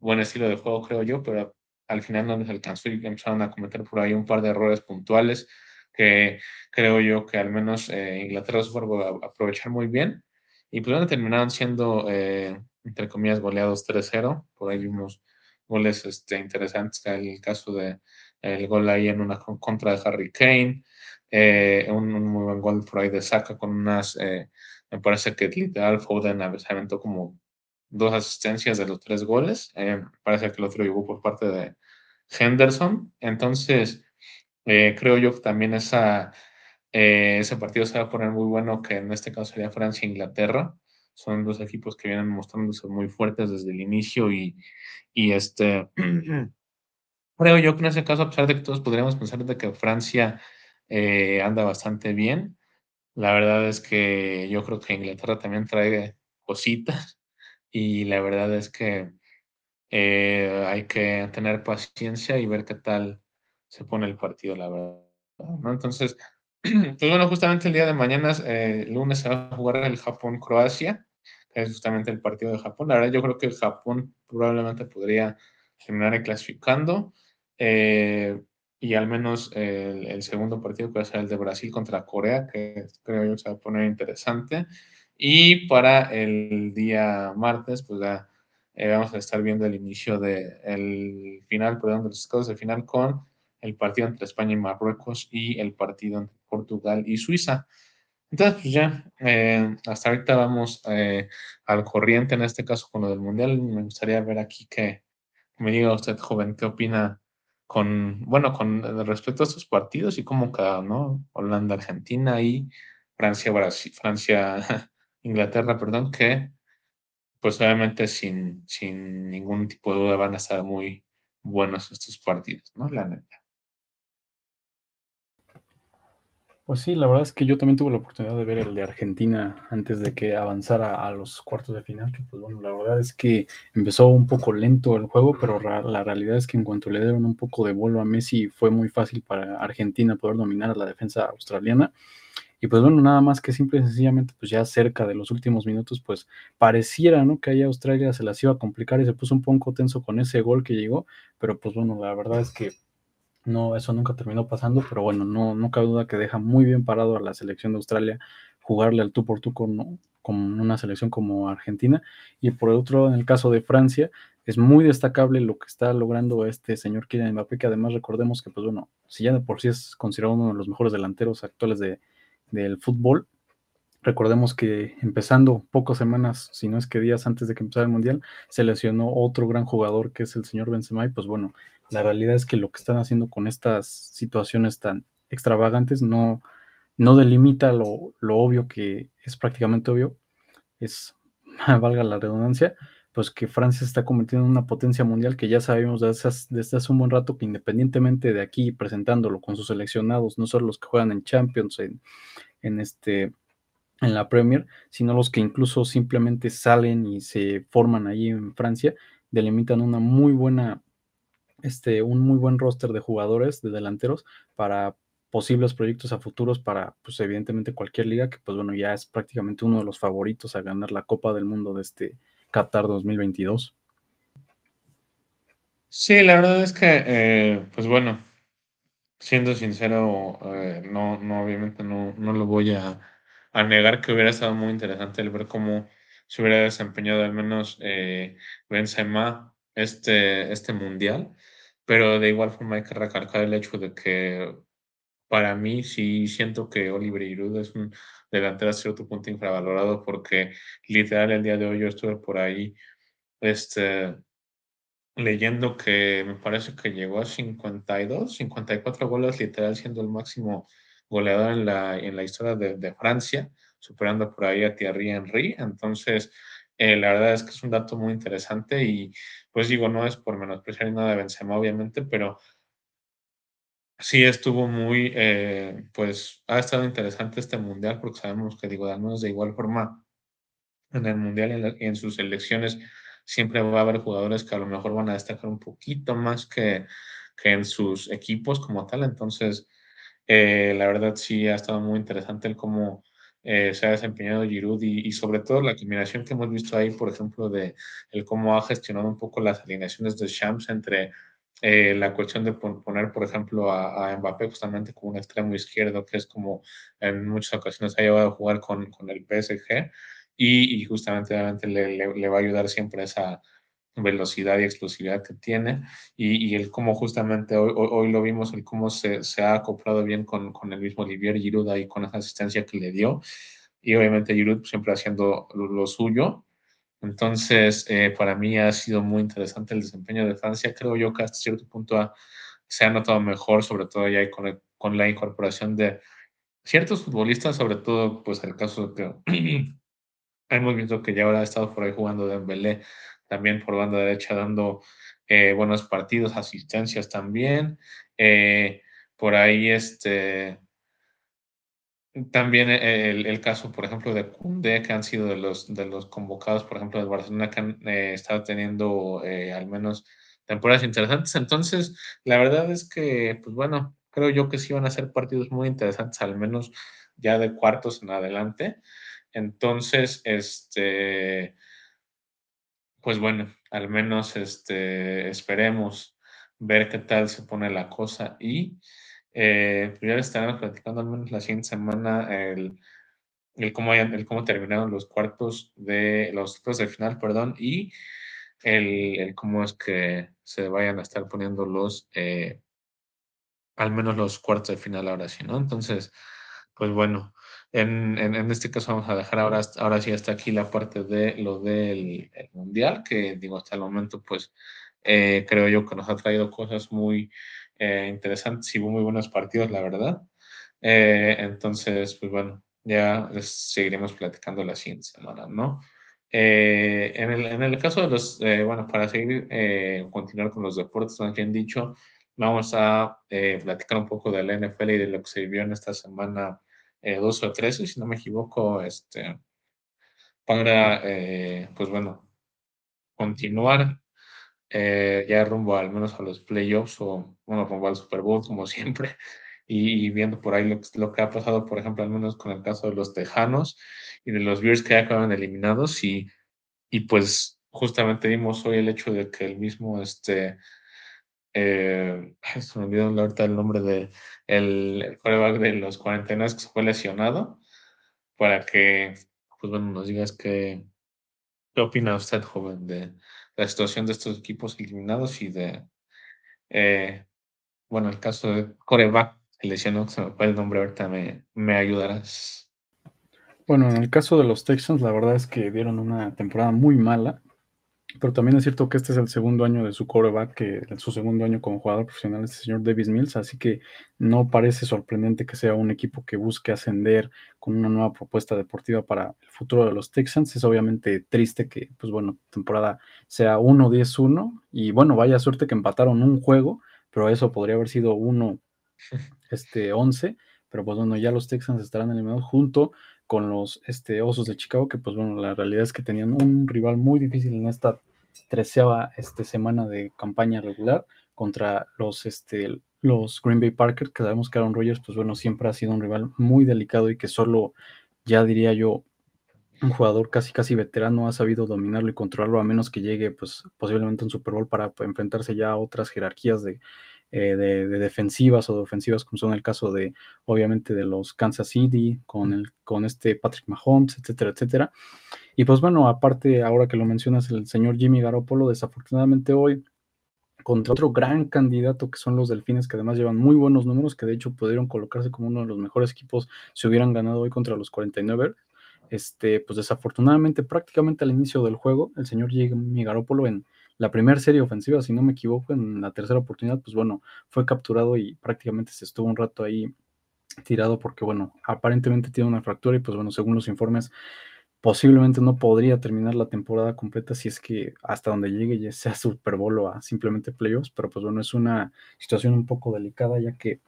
buen estilo de juego, creo yo, pero al final no les alcanzó y empezaron a cometer por ahí un par de errores puntuales que creo yo que al menos eh, Inglaterra supo aprovechar muy bien. Y pues bueno, terminaron siendo, eh, entre comillas, goleados 3-0. Por ahí vimos goles este, interesantes, el caso de gol ahí en una contra de Harry Kane, eh, un, muy buen gol por ahí de Saka con unas, me parece que literal Foden aventó como dos asistencias de los tres goles. Eh, parece que el otro llegó por parte de Henderson. Entonces, eh, creo yo que también esa, eh, ese partido se va a poner muy bueno, que en este caso sería Francia e Inglaterra. Son dos equipos que vienen mostrándose muy fuertes desde el inicio y, y este... creo yo que en ese caso, a pesar de que todos podríamos pensar de que Francia anda bastante bien, la verdad es que yo creo que Inglaterra también trae cositas y la verdad es que eh, hay que tener paciencia y ver qué tal se pone el partido, la verdad. ¿no? Entonces, pues bueno, justamente el día de mañana, eh, lunes, se va a jugar el Japón-Croacia, que es justamente el partido de Japón. La verdad, yo creo que el Japón probablemente podría terminar clasificando. Eh, y al menos el, el, segundo partido que va a ser el de Brasil contra Corea, que creo yo se va a poner interesante. Y para el día martes, pues ya eh, vamos a estar viendo el inicio del final, perdón, de los estados de final con el partido entre España y Marruecos y el partido entre Portugal y Suiza. Entonces, pues ya, eh, hasta ahorita vamos eh, al corriente en este caso con lo del Mundial. Me gustaría ver aquí que me diga usted, joven, qué opina con, bueno, con respecto a estos partidos y cómo cada, ¿no? Holanda, Argentina y Francia, Brasil, Francia, Inglaterra, perdón, que pues obviamente sin, sin ningún tipo de duda van a estar muy buenos estos partidos, ¿no? La neta. Pues sí, la verdad es que yo también tuve la oportunidad de ver el de Argentina antes de que avanzara a los cuartos de final, que pues bueno, la verdad es que empezó un poco lento el juego, pero la realidad es que en cuanto le dieron un poco de vuelo a Messi fue muy fácil para Argentina poder dominar a la defensa australiana y pues bueno, nada más que simple y sencillamente, pues ya cerca de los últimos minutos, pues pareciera, ¿no? Que ahí Australia se las iba a complicar y se puso un poco tenso con ese gol que llegó, pero pues bueno, la verdad es que no, eso nunca terminó pasando, pero bueno, no, no cabe duda que deja muy bien parado a la selección de Australia jugarle al tú por tú con, con una selección como Argentina. Y por otro, en el caso de Francia, es muy destacable lo que está logrando este señor Kylian Mbappé, que además recordemos que, pues bueno, si ya de por sí es considerado uno de los mejores delanteros actuales de, del fútbol. Recordemos que empezando pocas semanas, si no es que días antes de que empezara el Mundial, se lesionó otro gran jugador que es el señor Benzema y pues bueno, la realidad es que lo que están haciendo con estas situaciones tan extravagantes no, no delimita lo, lo obvio que es prácticamente obvio, es, valga la redundancia, pues que Francia se está convirtiendo en una potencia mundial que ya sabemos desde, desde, hace un buen rato que independientemente de aquí presentándolo con sus seleccionados, no solo los que juegan en Champions, en, en, este, en la Premier, sino los que incluso simplemente salen y se forman ahí en Francia, delimitan una muy buena, este, un muy buen roster de jugadores, de delanteros, para posibles proyectos a futuros para, pues evidentemente cualquier liga, que pues bueno, ya es prácticamente uno de los favoritos a ganar la Copa del Mundo de este Qatar 2022. Sí, la verdad es que, eh, pues bueno, siendo sincero, eh, no, no, obviamente no, no lo voy a, negar que hubiera estado muy interesante el ver cómo se hubiera desempeñado al menos eh, Benzema este, este mundial, pero de igual forma hay que recalcar el hecho de que para mí sí siento que Oliver Giroud es un delantero a cierto punto infravalorado porque literal el día de hoy yo estuve por ahí este, leyendo que me parece que llegó a 52, 54 goles literal siendo el máximo goleador en la, en la historia de, de Francia, superando por ahí a Thierry Henry. Entonces, eh, la verdad es que es un dato muy interesante y pues digo, no es por menospreciar nada de Benzema, obviamente, pero sí estuvo muy, eh, pues ha estado interesante este mundial porque sabemos que digo, al menos de igual forma en el mundial y en, sus elecciones siempre va a haber jugadores que a lo mejor van a destacar un poquito más que, que en sus equipos como tal. Entonces, eh, la verdad sí ha estado muy interesante el cómo eh, se ha desempeñado Giroud y, sobre todo la combinación que hemos visto ahí, por ejemplo, de el cómo ha gestionado un poco las alineaciones de Shams entre eh, la cuestión de poner, por ejemplo, a, a, Mbappé justamente como un extremo izquierdo, que es como en muchas ocasiones ha llevado a jugar con, con el PSG y, justamente obviamente le, le, le, va a ayudar siempre esa velocidad y explosividad que tiene y, y el cómo justamente hoy, hoy, lo vimos, el cómo se, se ha acoplado bien con, con, el mismo Olivier Giroud ahí con esa asistencia que le dio y obviamente Giroud siempre haciendo lo, lo suyo. Entonces, eh, para mí ha sido muy interesante el desempeño de Francia. Creo yo que hasta cierto punto ha, se ha notado mejor, sobre todo ya con, el, con la incorporación de ciertos futbolistas, sobre todo pues el caso de que hemos visto que ya ahora ha estado por ahí jugando Dembélé también por banda derecha dando eh, buenos partidos, asistencias también. Eh, por ahí este también el, el, caso, por ejemplo, de Kunde, que han sido de los, de los convocados, por ejemplo, de Barcelona, que han eh, estado teniendo eh, al menos temporadas interesantes. Entonces, la verdad es que, pues bueno, creo yo que sí van a ser partidos muy interesantes, al menos ya de cuartos en adelante. Entonces, este, pues bueno, al menos este, esperemos ver qué tal se pone la cosa y eh, pues ya estaremos platicando al menos la siguiente semana el, el, cómo, hayan, el cómo terminaron los cuartos de los cuartos de final, perdón, y el, el, cómo es que se vayan a estar poniendo los, eh, al menos los cuartos de final ahora sí, ¿no? Entonces, pues bueno, en, en, este caso vamos a dejar ahora, ahora sí hasta aquí la parte de lo del mundial, que digo, hasta el momento pues eh, creo yo que nos ha traído cosas muy eh, interesantes y muy buenos partidos, la verdad. Eh, entonces, pues bueno, ya seguiremos platicando la siguiente semana, ¿no? En, el, en, el, caso de los, bueno, para seguir, continuar con los deportes, más bien dicho, vamos a platicar un poco del NFL y de lo que se vivió en esta semana 12 o 13, si no me equivoco, este, para, pues bueno, continuar eh, ya rumbo al menos a los playoffs o, bueno, rumbo al Super Bowl, como siempre, y, y viendo por ahí lo, lo, que ha pasado, por ejemplo, al menos con el caso de los Tejanos y de los Bears que ya acaban eliminados, y, y pues justamente vimos hoy el hecho de que el mismo, este, eh, se me olvidó ahorita el nombre de el, quarterback de los cuarentenas que se fue lesionado, para que, pues bueno, nos digas que, qué opina usted, joven, de, la situación de estos equipos eliminados y de, eh, bueno, el caso de Coreback, se lesionó, se me fue el nombre, ahorita me, me ayudarás. Bueno, en el caso de los Texans, la verdad es que dieron una temporada muy mala, pero también es cierto que este es el segundo año de su coreback, que su segundo año como jugador profesional es el señor Davis Mills, así que no parece sorprendente que sea un equipo que busque ascender con una nueva propuesta deportiva para el futuro de los Texans. Es obviamente triste que, pues bueno, temporada sea 1-10-1 y bueno, vaya suerte que empataron un juego, pero eso podría haber sido 1 este 11, pero pues bueno, ya los Texans estarán eliminados junto con los este, Osos de Chicago, que pues bueno, la realidad es que tenían un rival muy difícil en esta treceava este, semana de campaña regular contra los, este, los Green Bay Packers, que sabemos que Aaron Rodgers, pues bueno, siempre ha sido un rival muy delicado y que solo, ya diría yo, un jugador casi casi veterano ha sabido dominarlo y controlarlo a menos que llegue pues posiblemente un Super Bowl para enfrentarse ya a otras jerarquías de, eh, de, defensivas o de ofensivas como son el caso de obviamente de los Kansas City con el con este Patrick Mahomes etcétera etcétera y pues bueno aparte ahora que lo mencionas el señor Jimmy Garoppolo desafortunadamente hoy contra otro gran candidato que son los Delfines, que además llevan muy buenos números, que de hecho pudieron colocarse como uno de los mejores equipos si hubieran ganado hoy contra los 49. Este, pues desafortunadamente, prácticamente al inicio del juego, el señor Jimmy Garoppolo en la primera serie ofensiva, si no me equivoco, en la tercera oportunidad, pues bueno, fue capturado y prácticamente se estuvo un rato ahí tirado porque, bueno, aparentemente tiene una fractura y pues bueno, según los informes, posiblemente no podría terminar la temporada completa si es que hasta donde llegue ya sea Super Bowl o a simplemente playoffs, pero pues bueno, es una situación un poco delicada ya que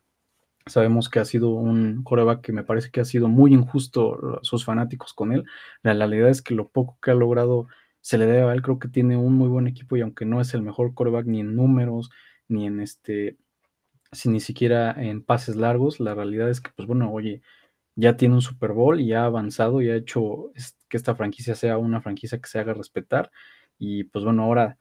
sabemos que ha sido un coreback que me parece que ha sido muy injusto sus fanáticos con él. La realidad es que lo poco que ha logrado se le debe a él, creo que tiene un muy buen equipo y aunque no es el mejor coreback ni en números, ni en este, si ni siquiera en pases largos, la realidad es que pues bueno, oye, ya tiene un Super Bowl y ha avanzado y ha hecho que esta franquicia sea una franquicia que se haga respetar. Y pues bueno, ahora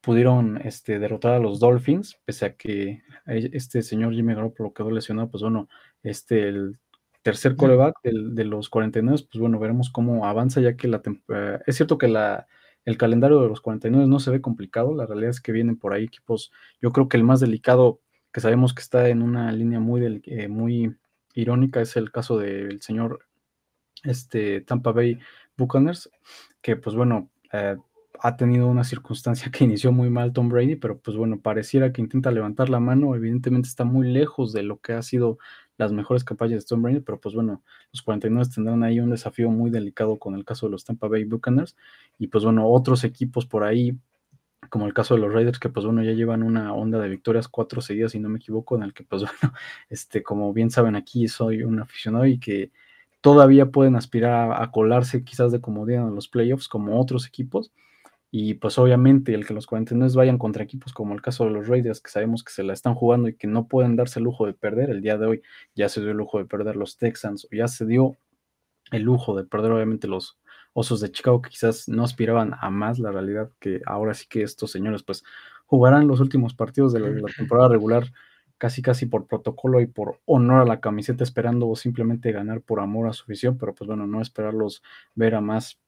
pudieron este, derrotar a los Dolphins, pese a que este señor Jimmy Garoppolo quedó lesionado, pues bueno, este, el tercer coreback de los 49, pues bueno, veremos cómo avanza, ya que la eh, es cierto que la, el calendario de los 49 no se ve complicado, la realidad es que vienen por ahí equipos, yo creo que el más delicado, que sabemos que está en una línea muy, eh, muy irónica es el caso del señor este, Tampa Bay Buccaneers, que pues bueno, eh, ha tenido una circunstancia que inició muy mal Tom Brady, pero pues bueno, pareciera que intenta levantar la mano, evidentemente está muy lejos de lo que ha sido las mejores campañas de Tom pero pues bueno, los 49 tendrán ahí un desafío muy delicado con el caso de los Tampa Bay Buccaneers y pues bueno, otros equipos por ahí como el caso de los Raiders, que pues bueno, ya llevan una onda de victorias cuatro seguidas, si no me equivoco, en el que pues bueno, este, como bien saben aquí, soy un aficionado y que todavía pueden aspirar a, colarse quizás de comodidad en los playoffs como otros equipos. Y pues obviamente el que los 49 vayan contra equipos como el caso de los Raiders, que sabemos que se la están jugando y que no pueden darse el lujo de perder, el día de hoy ya se dio el lujo de perder los Texans, o ya se dio el lujo de perder obviamente los, Osos de Chicago que quizás no aspiraban a más, la realidad que ahora sí que estos señores pues jugarán los últimos partidos de la, temporada regular casi casi por protocolo y por honor a la camiseta esperando simplemente ganar por amor a su visión, pero pues bueno, no esperarlos ver a más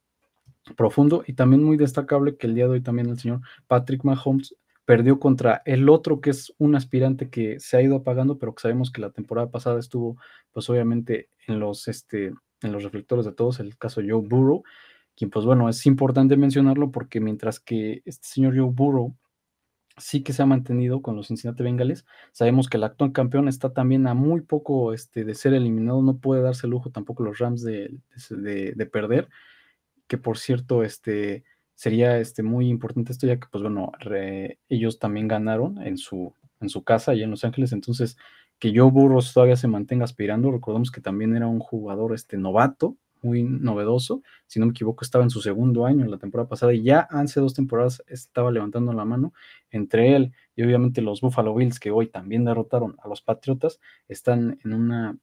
profundo y también muy destacable que el día de hoy también el señor Patrick Mahomes perdió contra el otro que es un aspirante que se ha ido apagando, pero que sabemos que la temporada pasada estuvo pues obviamente en los este en los reflectores de todos, el caso Joe Burrow, quien pues bueno, es importante mencionarlo porque mientras que este señor Joe Burrow sí que se ha mantenido con los Cincinnati Bengals, sabemos que el actual campeón está también a muy poco este, de ser eliminado, no puede darse el lujo tampoco los Rams de, de, perder, que por cierto, este, sería este, muy importante esto ya que pues bueno, ellos también ganaron en su, en su casa y en Los Ángeles, entonces que Joe Burros todavía se mantenga aspirando. Recordemos que también era un jugador este, novato, muy novedoso. Si no me equivoco, estaba en su segundo año en la temporada pasada y ya hace dos temporadas estaba levantando la mano. Entre él y obviamente los Buffalo Bills, que hoy también derrotaron a los Patriotas, están en una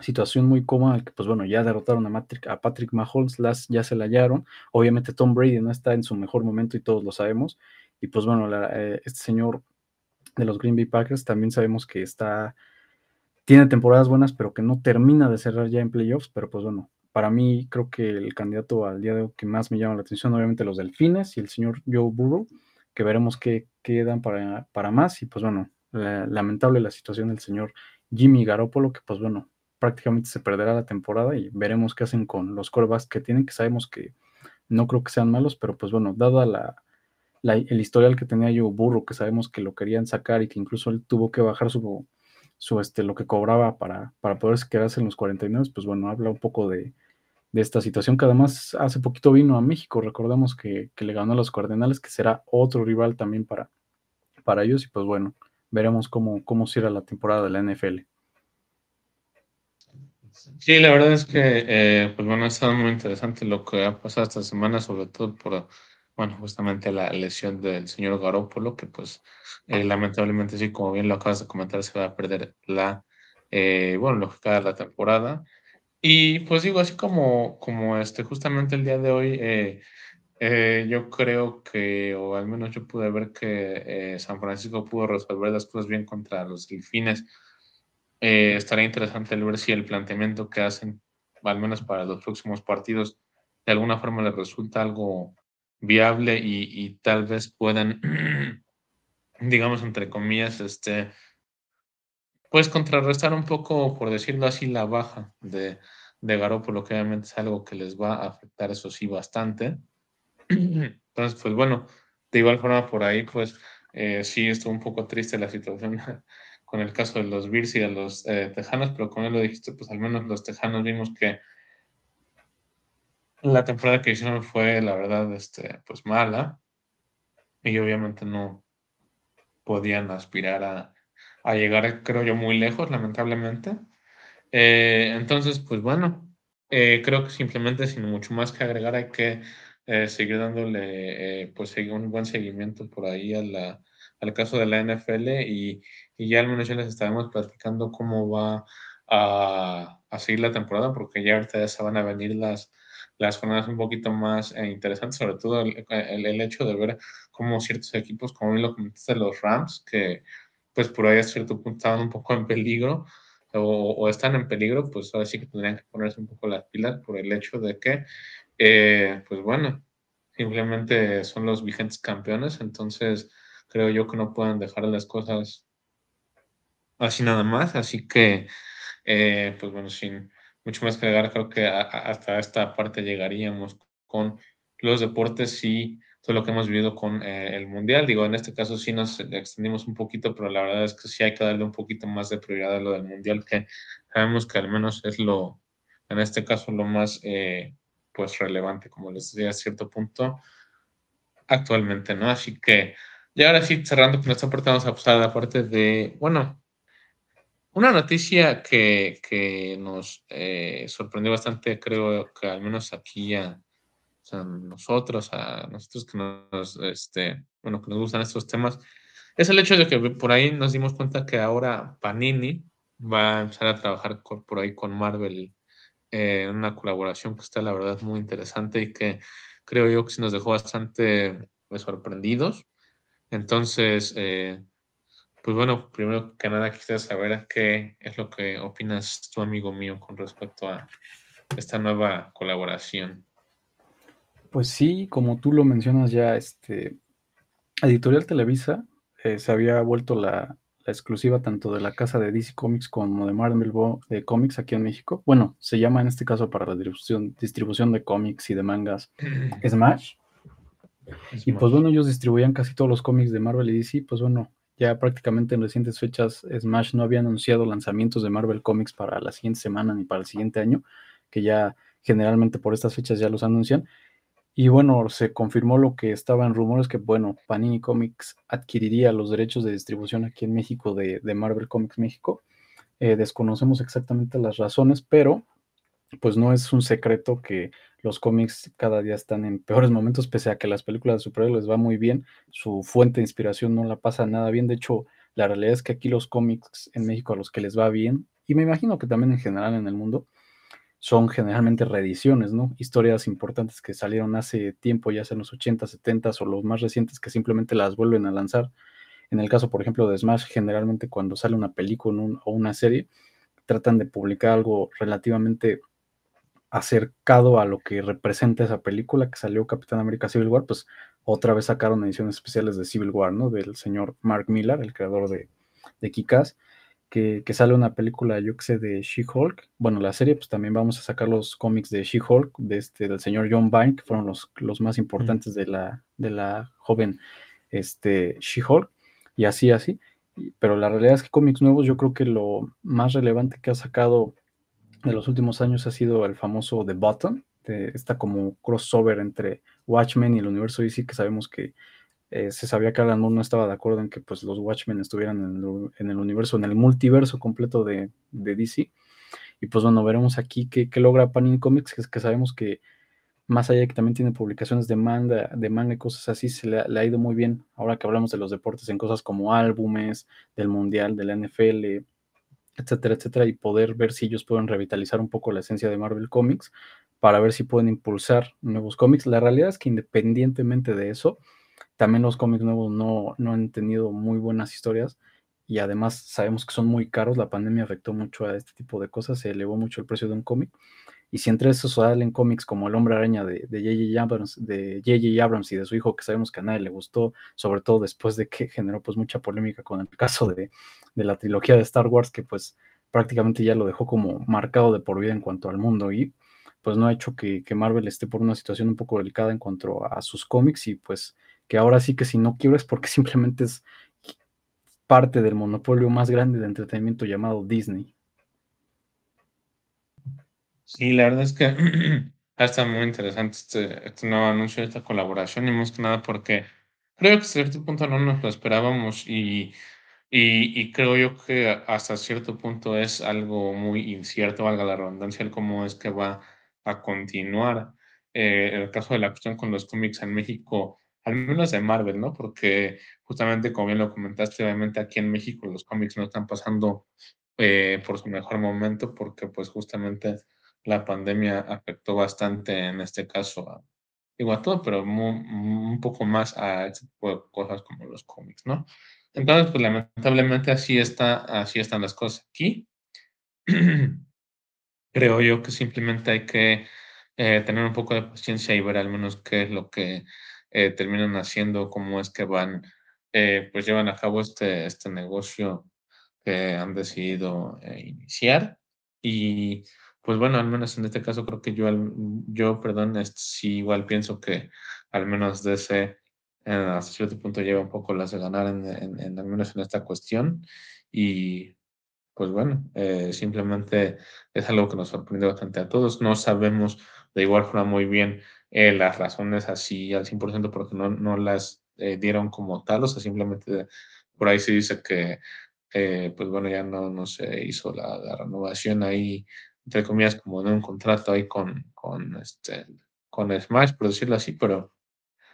situación muy cómoda, que pues bueno, ya derrotaron a, a Patrick Mahomes, las, ya se la hallaron. Obviamente Tom Brady no está en su mejor momento y todos lo sabemos. Y pues bueno, eh, este señor de los Green Bay Packers, también sabemos que está, tiene temporadas buenas, pero que no termina de cerrar ya en playoffs, pero pues bueno, para mí creo que el candidato al día de hoy que más me llama la atención, obviamente los Delfines y el señor Joe Burrow, que veremos qué quedan para, para más, y pues bueno, lamentable la situación del señor Jimmy Garoppolo, que pues bueno, prácticamente se perderá la temporada y veremos qué hacen con los corebacks que tienen, que sabemos que no creo que sean malos, pero pues bueno, dada la, el historial que tenía yo Burro, que sabemos que lo querían sacar y que incluso él tuvo que bajar su, su este, lo que cobraba para, para poder quedarse en los 49, pues bueno, habla un poco de, esta situación que además hace poquito vino a México, recordamos que, le ganó a los Cardenales, que será otro rival también para, para ellos y pues bueno, veremos cómo, cómo cierra la temporada de la NFL. Sí, la verdad es que, eh, pues bueno, ha estado muy interesante lo que ha pasado esta semana, sobre todo por bueno, justamente la lesión del señor Garópolo, que pues eh, lamentablemente sí, como bien lo acabas de comentar, se va a perder la, eh, bueno, lo que queda de la temporada. Y pues digo, así como, como este, justamente el día de hoy, eh, yo creo que, o al menos yo pude ver que San Francisco pudo resolver las cosas bien contra los delfines. Estaría interesante el ver si el planteamiento que hacen, al menos para los próximos partidos, de alguna forma les resulta algo viable y, tal vez puedan, digamos, entre comillas, este, pues contrarrestar un poco, por decirlo así, la baja de, de Garoppolo, que obviamente es algo que les va a afectar, eso sí, bastante. Entonces, pues bueno, de igual forma por ahí, pues eh, sí estuvo un poco triste la situación con el caso de los Bears y de los eh, Tejanos, pero como lo dijiste, pues al menos los Tejanos vimos que la temporada que hicieron fue, la verdad, este, pues mala. Y obviamente no podían aspirar a, llegar, creo yo, muy lejos, lamentablemente. Eh, entonces, pues bueno, eh, creo que simplemente sin mucho más que agregar hay que eh, seguir dándole pues un buen seguimiento por ahí a la, al caso de la NFL y, y, ya al menos ya les estaremos platicando cómo va a, a seguir la temporada porque ya ahorita ya se van a venir las, las jornadas un poquito más eh, interesantes, sobre todo el, el, hecho de ver cómo ciertos equipos, como lo comentaste, los Rams, que pues por ahí a cierto punto estaban un poco en peligro o, están en peligro, pues ahora sí que tendrían que ponerse un poco las pilas por el hecho de que, eh, pues bueno, simplemente son los vigentes campeones, entonces creo yo que no pueden dejar las cosas así nada más, así que, eh, pues bueno, sin mucho más que agregar, creo que hasta esta parte llegaríamos con los deportes y todo lo que hemos vivido con eh, el Mundial. Digo, en este caso sí nos extendimos un poquito, pero la verdad es que sí hay que darle un poquito más de prioridad a lo del Mundial, que sabemos que al menos es lo, en este caso, lo más eh, pues relevante, como les decía a cierto punto, actualmente, ¿no? Así que, y ahora sí, cerrando con esta parte, vamos a pasar a la parte de, bueno, una noticia que, nos eh, sorprendió bastante, creo que al menos aquí a, nosotros, a nosotros que nos, este, bueno, que nos gustan estos temas, es el hecho de que por ahí nos dimos cuenta que ahora Panini va a empezar a trabajar por ahí con Marvel eh, en una colaboración que está la verdad muy interesante y que creo yo que sí nos dejó bastante pues, sorprendidos. Entonces, eh, pues bueno, primero que nada quisiera saber qué es lo que opinas tu amigo mío con respecto a esta nueva colaboración. Pues sí, como tú lo mencionas ya, este Editorial Televisa eh, se había vuelto la, exclusiva tanto de la casa de DC Comics como de Marvel de Comics aquí en México. Bueno, se llama en este caso para la distribución, distribución de cómics y de mangas Smash. Y pues bueno, ellos distribuían casi todos los cómics de Marvel y DC. Pues bueno, ya prácticamente en recientes fechas Smash no había anunciado lanzamientos de Marvel Comics para la siguiente semana ni para el siguiente año, que ya generalmente por estas fechas ya los anuncian. Y bueno, se confirmó lo que estaba en rumores que, bueno, Panini Comics adquiriría los derechos de distribución aquí en México de, Marvel Comics México. Eh, desconocemos exactamente las razones, pero pues no es un secreto que los cómics cada día están en peores momentos, pese a que las películas de superhéroes les va muy bien, su fuente de inspiración no la pasa nada bien. De hecho, la realidad es que aquí los cómics en México a los que les va bien, y me imagino que también en general en el mundo, son generalmente reediciones, ¿no? Historias importantes que salieron hace tiempo, ya sea en los 80, 70 o los más recientes que simplemente las vuelven a lanzar. En el caso, por ejemplo, de Smash, generalmente cuando sale una película o una serie, tratan de publicar algo relativamente acercado a lo que representa esa película que salió Capitán América Civil War, pues otra vez sacaron ediciones especiales de Civil War, ¿no? Del señor Mark Millar, el creador de, de Kikas, que, que, sale una película, yo que sé, de She-Hulk. Bueno, la serie, pues también vamos a sacar los cómics de She-Hulk, de este, del señor John Byrne, que fueron los, los más importantes de, la, de la joven este, She-Hulk, y así, así. Pero la realidad es que cómics nuevos, yo creo que lo más relevante que ha sacado de los últimos años ha sido el famoso The Button, de esta como crossover entre Watchmen y el universo DC, que sabemos que eh, se sabía que Alan Moore no estaba de acuerdo en que pues, los Watchmen estuvieran en el, universo, en el multiverso completo de, DC. Y pues bueno, veremos aquí qué, logra Panini Comics, que, es que sabemos que más allá de que también tiene publicaciones de manga, de manga y cosas así, se le, ha ido muy bien. Ahora que hablamos de los deportes en cosas como álbumes, del Mundial, de la NFL, etcétera, etcétera, y poder ver si ellos pueden revitalizar un poco la esencia de Marvel Comics para ver si pueden impulsar nuevos cómics. La realidad es que independientemente de eso, también los cómics nuevos no, no han tenido muy buenas historias y además sabemos que son muy caros. La pandemia afectó mucho a este tipo de cosas, se elevó mucho el precio de un cómic. Y si entre esos salen cómics como El Hombre Araña de J.J. Abrams, de Abrams y de su hijo, que sabemos que a nadie le gustó, sobre todo después de que generó pues mucha polémica con el caso de, de la trilogía de Star Wars, que pues prácticamente ya lo dejó como marcado de por vida en cuanto al mundo y pues no ha hecho que, que Marvel esté por una situación un poco delicada en cuanto a sus cómics y pues que ahora sí que si no quiero es porque simplemente es parte del monopolio más grande de entretenimiento llamado Disney. Sí, la verdad es que está muy interesante este, este, nuevo anuncio, esta colaboración, y más que nada porque creo que a cierto punto no nos lo esperábamos y, y, creo yo que hasta cierto punto es algo muy incierto, valga la redundancia, el cómo es que va a continuar. Eh, el caso de la cuestión con los cómics en México, al menos de Marvel, ¿no? Porque justamente, como bien lo comentaste, obviamente aquí en México los cómics no están pasando eh, por su mejor momento porque pues justamente la pandemia afectó bastante en este caso a, todo, pero un poco más a este tipo de cosas como los cómics, ¿no? Entonces, pues lamentablemente así está, así están las cosas aquí. Creo yo que simplemente hay que eh, tener un poco de paciencia y ver al menos qué es lo que eh, terminan haciendo, cómo es que van, eh, pues llevan a cabo este, este negocio que han decidido iniciar. Y pues bueno, al menos en este caso creo que yo, yo perdón, sí igual pienso que al menos de ese, hasta cierto punto lleva un poco las de ganar en, en, al menos en esta cuestión. Y pues bueno, eh, simplemente es algo que nos sorprende bastante a todos. No sabemos de igual forma muy bien eh, las razones así al 100% porque no, no las eh, dieron como tal, o sea, simplemente por ahí se dice que, pues bueno, ya no, no se hizo la renovación ahí entre comillas, como en un contrato ahí con, con, este, con Smash, por decirlo así, pero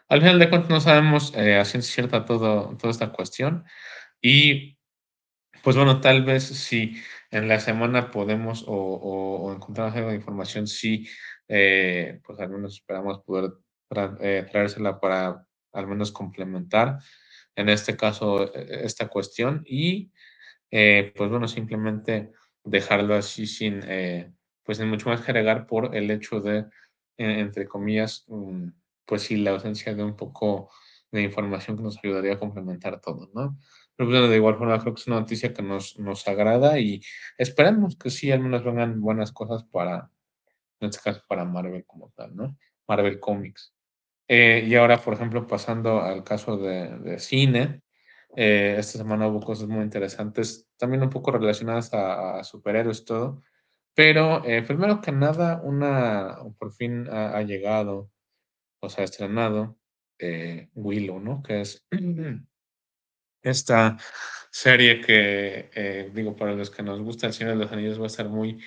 al final de cuentas no sabemos eh, a ciencia cierta todo, toda esta cuestión. Y pues bueno, tal vez si en la semana podemos o, o, encontrar algo de información, sí, eh, pues al menos esperamos poder eh, traérsela para al menos complementar en este caso e, esta cuestión y pues bueno, simplemente dejarlo así sin, eh, pues sin mucho más que agregar por el hecho de, entre comillas, mm, pues sí, la ausencia de un poco de información que nos ayudaría a complementar todo, ¿no? Pero bueno, de igual forma creo que es una noticia que nos, nos agrada y esperemos que sí, al menos vengan buenas cosas para, en este caso, para Marvel como tal, ¿no? Marvel Comics. Eh, y ahora, por ejemplo, pasando al caso de, de cine, eh, esta semana hubo cosas muy interesantes, también un poco relacionadas a, superhéroes y todo. Pero eh, primero que nada, una por fin ha, llegado, o sea, estrenado eh, Willow, ¿no? Que es esta serie que, digo, para los que nos gusta el Señor de los Anillos va a ser muy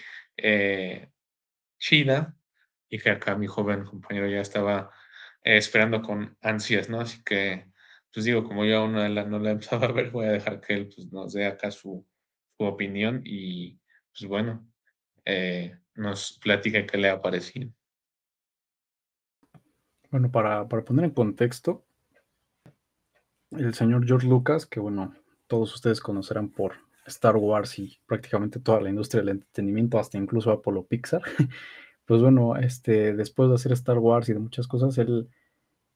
chida y que acá mi joven compañero ya estaba esperando con ansias, ¿no? Así que pues digo, como yo aún no la, he empezado a ver, voy a dejar que él pues, nos dé acá su, su opinión y pues bueno, eh, nos platica qué le ha parecido. Bueno, para, para, poner en contexto, el señor George Lucas, que bueno, todos ustedes conocerán por Star Wars y prácticamente toda la industria del entretenimiento, hasta incluso Apollo Pixar, pues bueno, este, después de hacer Star Wars y de muchas cosas, él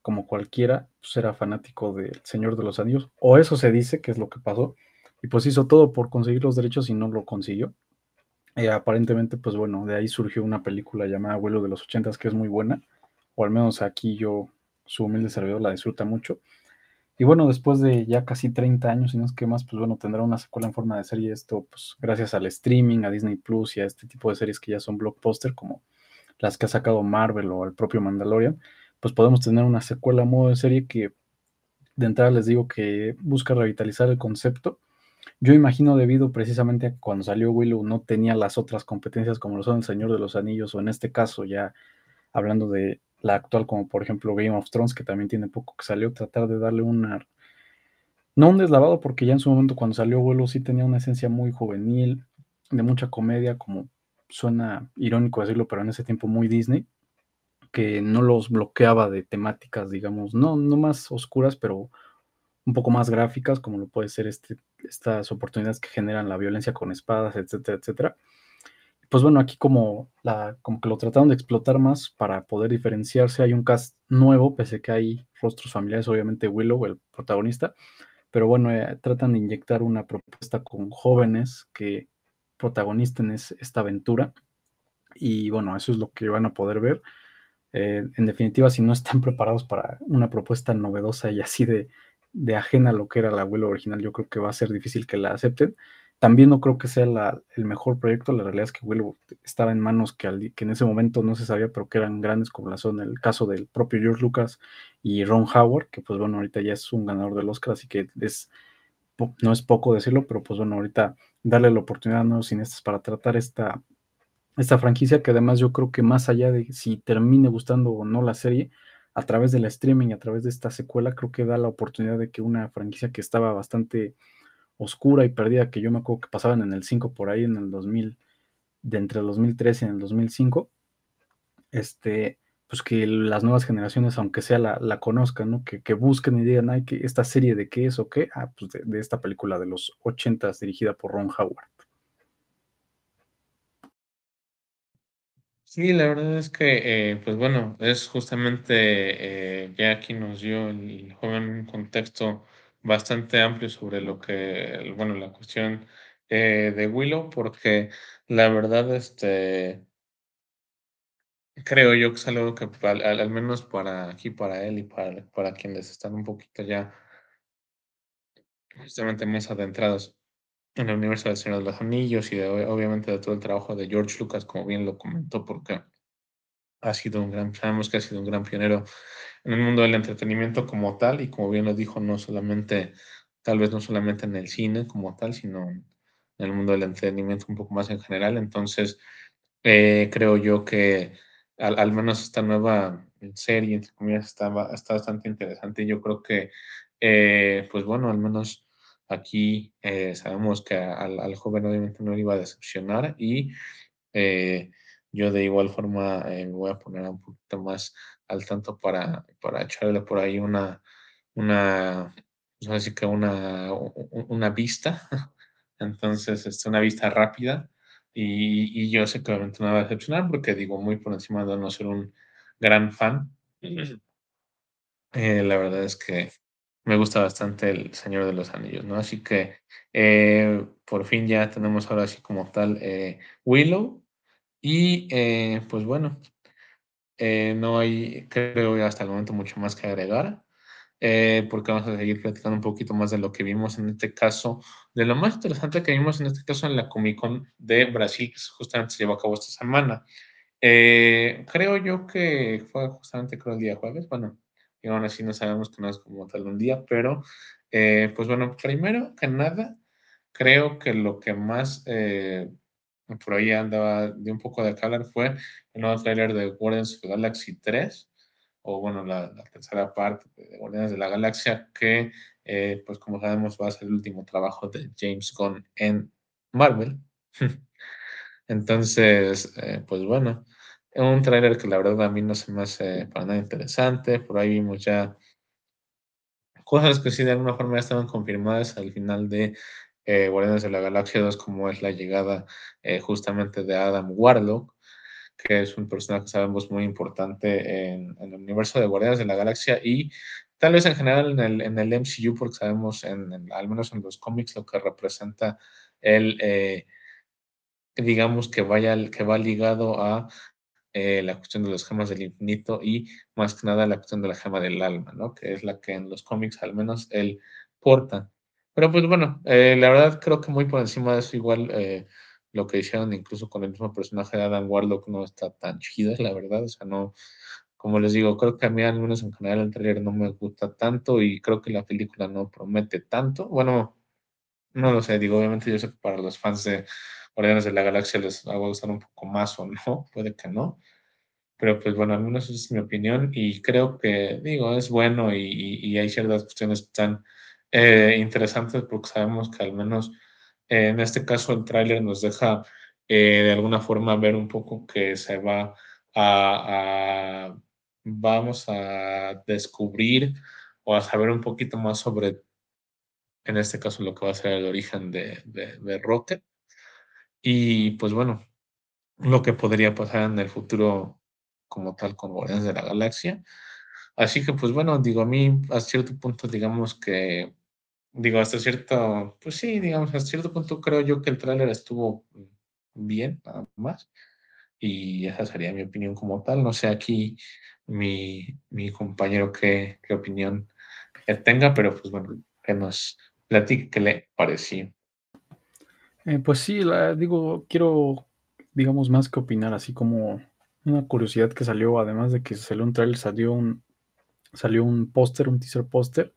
como cualquiera, pues era fanático del Señor de los Anillos, o eso se dice que es lo que pasó, y pues hizo todo por conseguir los derechos y no lo consiguió. Eh, aparentemente, pues bueno, de ahí surgió una película llamada Abuelo de los Ochentas, que es muy buena, o al menos aquí yo, su humilde servidor, la disfruta mucho. Y bueno, después de ya casi 30 años, y no es que más, pues bueno, tendrá una secuela en forma de serie, esto pues gracias al streaming, a Disney Plus y a este tipo de series que ya son blockbuster, como las que ha sacado Marvel o el propio Mandalorian pues podemos tener una secuela modo de serie que de entrada les digo que busca revitalizar el concepto. Yo imagino debido precisamente a cuando salió Willow no tenía las otras competencias como lo son el Señor de los Anillos o en este caso ya hablando de la actual, como por ejemplo Game of Thrones, que también tiene poco que salió, tratar de darle una... No un deslavado, porque ya en su momento cuando salió Vuelo sí tenía una esencia muy juvenil, de mucha comedia, como suena irónico decirlo, pero en ese tiempo muy Disney, que no los bloqueaba de temáticas, digamos, no, no más oscuras, pero un poco más gráficas, como lo puede ser este, estas oportunidades que generan la violencia con espadas, etcétera, etcétera. Pues bueno, aquí como, la, como que lo trataron de explotar más para poder diferenciarse. Hay un cast nuevo, pese que hay rostros familiares, obviamente Willow, el protagonista, pero bueno, eh, tratan de inyectar una propuesta con jóvenes que protagonisten esta aventura. Y bueno, eso es lo que van a poder ver. Eh, en definitiva, si no están preparados para una propuesta novedosa y así de, de ajena a lo que era la abuelo original, yo creo que va a ser difícil que la acepten. También no creo que sea el mejor proyecto, la realidad es que Willow estaba en manos que, que, en ese momento no se sabía, pero que eran grandes, como la son el caso del propio George Lucas y Ron Howard, que pues bueno, ahorita ya es un ganador del Oscar, así que es, no es poco decirlo, pero pues bueno, ahorita darle la oportunidad a nuevos cineastas para tratar esta, esta franquicia, que además yo creo que más allá de si termine gustando o no la serie, a través del streaming, a través de esta secuela, creo que da la oportunidad de que una franquicia que estaba bastante oscura y perdida, que yo me acuerdo que pasaban en el 5 por ahí en el 2000, de entre el 2013 y el 2005, este, pues que las nuevas generaciones, aunque sea la, conozcan, ¿no? Que, busquen y digan, ay, que esta serie de qué es o qué, ah, pues de, de esta película de los 80 dirigida por Ron Howard. Sí, la verdad es que, eh, pues bueno, es justamente, eh, ya aquí nos dio el joven un contexto bastante amplio sobre lo que, bueno, la cuestión eh, de Willow, porque la verdad, este, creo yo que es algo que al, menos para aquí, para él y para, para quienes están un poquito ya justamente más adentrados en el universo del Señor de los Anillos y de, obviamente de todo el trabajo de George Lucas, como bien lo comentó, porque ha sido un gran, sabemos que ha sido un gran pionero en el mundo del entretenimiento como tal, y como bien lo dijo, no solamente, tal vez no solamente en el cine como tal, sino en el mundo del entretenimiento un poco más en general. Entonces, eh, creo yo que al, menos esta nueva serie, entre comillas, está, está bastante interesante. Yo creo que, eh, pues bueno, al menos Aquí eh, sabemos que al, joven obviamente no le iba a decepcionar y eh, yo de igual forma eh, me voy a poner un poquito más al tanto para, para echarle por ahí una, una, así pues, que una, una vista. Entonces, es una vista rápida y, y, yo sé que obviamente no va a decepcionar porque digo muy por encima de no ser un gran fan. la verdad es que me gusta bastante El Señor de los Anillos, ¿no? Así que eh, por fin ya tenemos ahora así como tal eh, Willow. Y eh, pues bueno, no hay, creo hasta el momento mucho más que agregar, porque vamos a seguir platicando un poquito más de lo que vimos en este caso, de lo más interesante que vimos en este caso en la Comic Con de Brasil, que justamente se llevó a cabo esta semana. creo yo que fue justamente creo el día jueves, bueno, y aún así no sabemos que no como tal un día, pero eh, pues bueno, primero que nada, creo que lo que más eh, por ahí andaba de un poco de calor fue el nuevo trailer de Guardians of the Galaxy 3, o bueno, la, tercera parte de Guardians de la Galaxia, que eh, pues como sabemos va a ser el último trabajo de James Gunn en Marvel. Entonces, pues bueno, un tráiler que la verdad a mí no se me hace para nada interesante. Por ahí vimos ya cosas que sí de alguna forma estaban confirmadas al final de eh, Guardianes de la Galaxia 2, como es la llegada eh, justamente de Adam Warlock, que es un personaje que sabemos muy importante en, el universo de Guardianes de la Galaxia y tal vez en general en el, en el MCU, porque sabemos, en, al menos en los cómics, lo que representa el, eh, digamos, que, vaya, que va ligado a eh, la cuestión de las gemas del infinito y más que nada la cuestión de la gema del alma, ¿no? Que es la que en los cómics al menos él porta. Pero pues bueno, eh, la verdad creo que muy por encima de eso igual eh, lo que hicieron incluso con el mismo personaje de Adam Warlock no está tan chido, la verdad, o sea, no, como les digo, creo que a mí al menos en general el trailer no me gusta tanto y creo que la película no promete tanto. Bueno, no lo sé, digo, obviamente yo sé que para los fans de Guardianes de la Galaxia les va a gustar un poco más o no, puede que no. pero pues bueno, al menos esa es mi opinión y creo que, digo, es bueno y, hay ciertas cuestiones están eh, interesantes porque sabemos que al menos eh, en este caso el tráiler nos deja eh, de alguna forma ver un poco que se va a, vamos a descubrir o a saber un poquito más sobre, en este caso, lo que va a ser el origen de Rocket. Y pues bueno, lo que podría pasar en el futuro como tal con Guardianes de la Galaxia. Así que pues bueno, digo, a mí a cierto punto digamos que, digo, hasta cierto, pues sí, digamos, hasta cierto punto creo yo que el tráiler estuvo bien, nada más. Y esa sería mi opinión como tal. No sé aquí mi, mi compañero qué, qué opinión tenga, pero pues bueno, que nos platique qué le pareció. Eh, pues sí, la, digo, quiero, digamos, más que opinar, así como una curiosidad que salió, además de que salió un trailer, salió un, salió un póster, un teaser póster,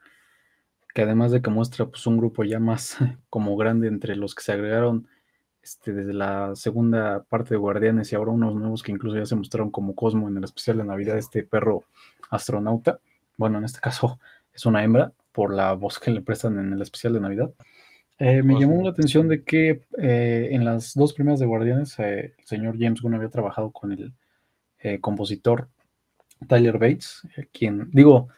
que además de que muestra pues, un grupo ya más como grande entre los que se agregaron este, desde la segunda parte de Guardianes y ahora unos nuevos que incluso ya se mostraron como Cosmo en el especial de Navidad, este perro astronauta. Bueno, en este caso es una hembra por la voz que le prestan en el especial de Navidad. Eh, me llamó la atención de que eh, en las dos primeras de Guardianes eh, el señor James Gunn había trabajado con el eh, compositor Tyler Bates, quien, digo,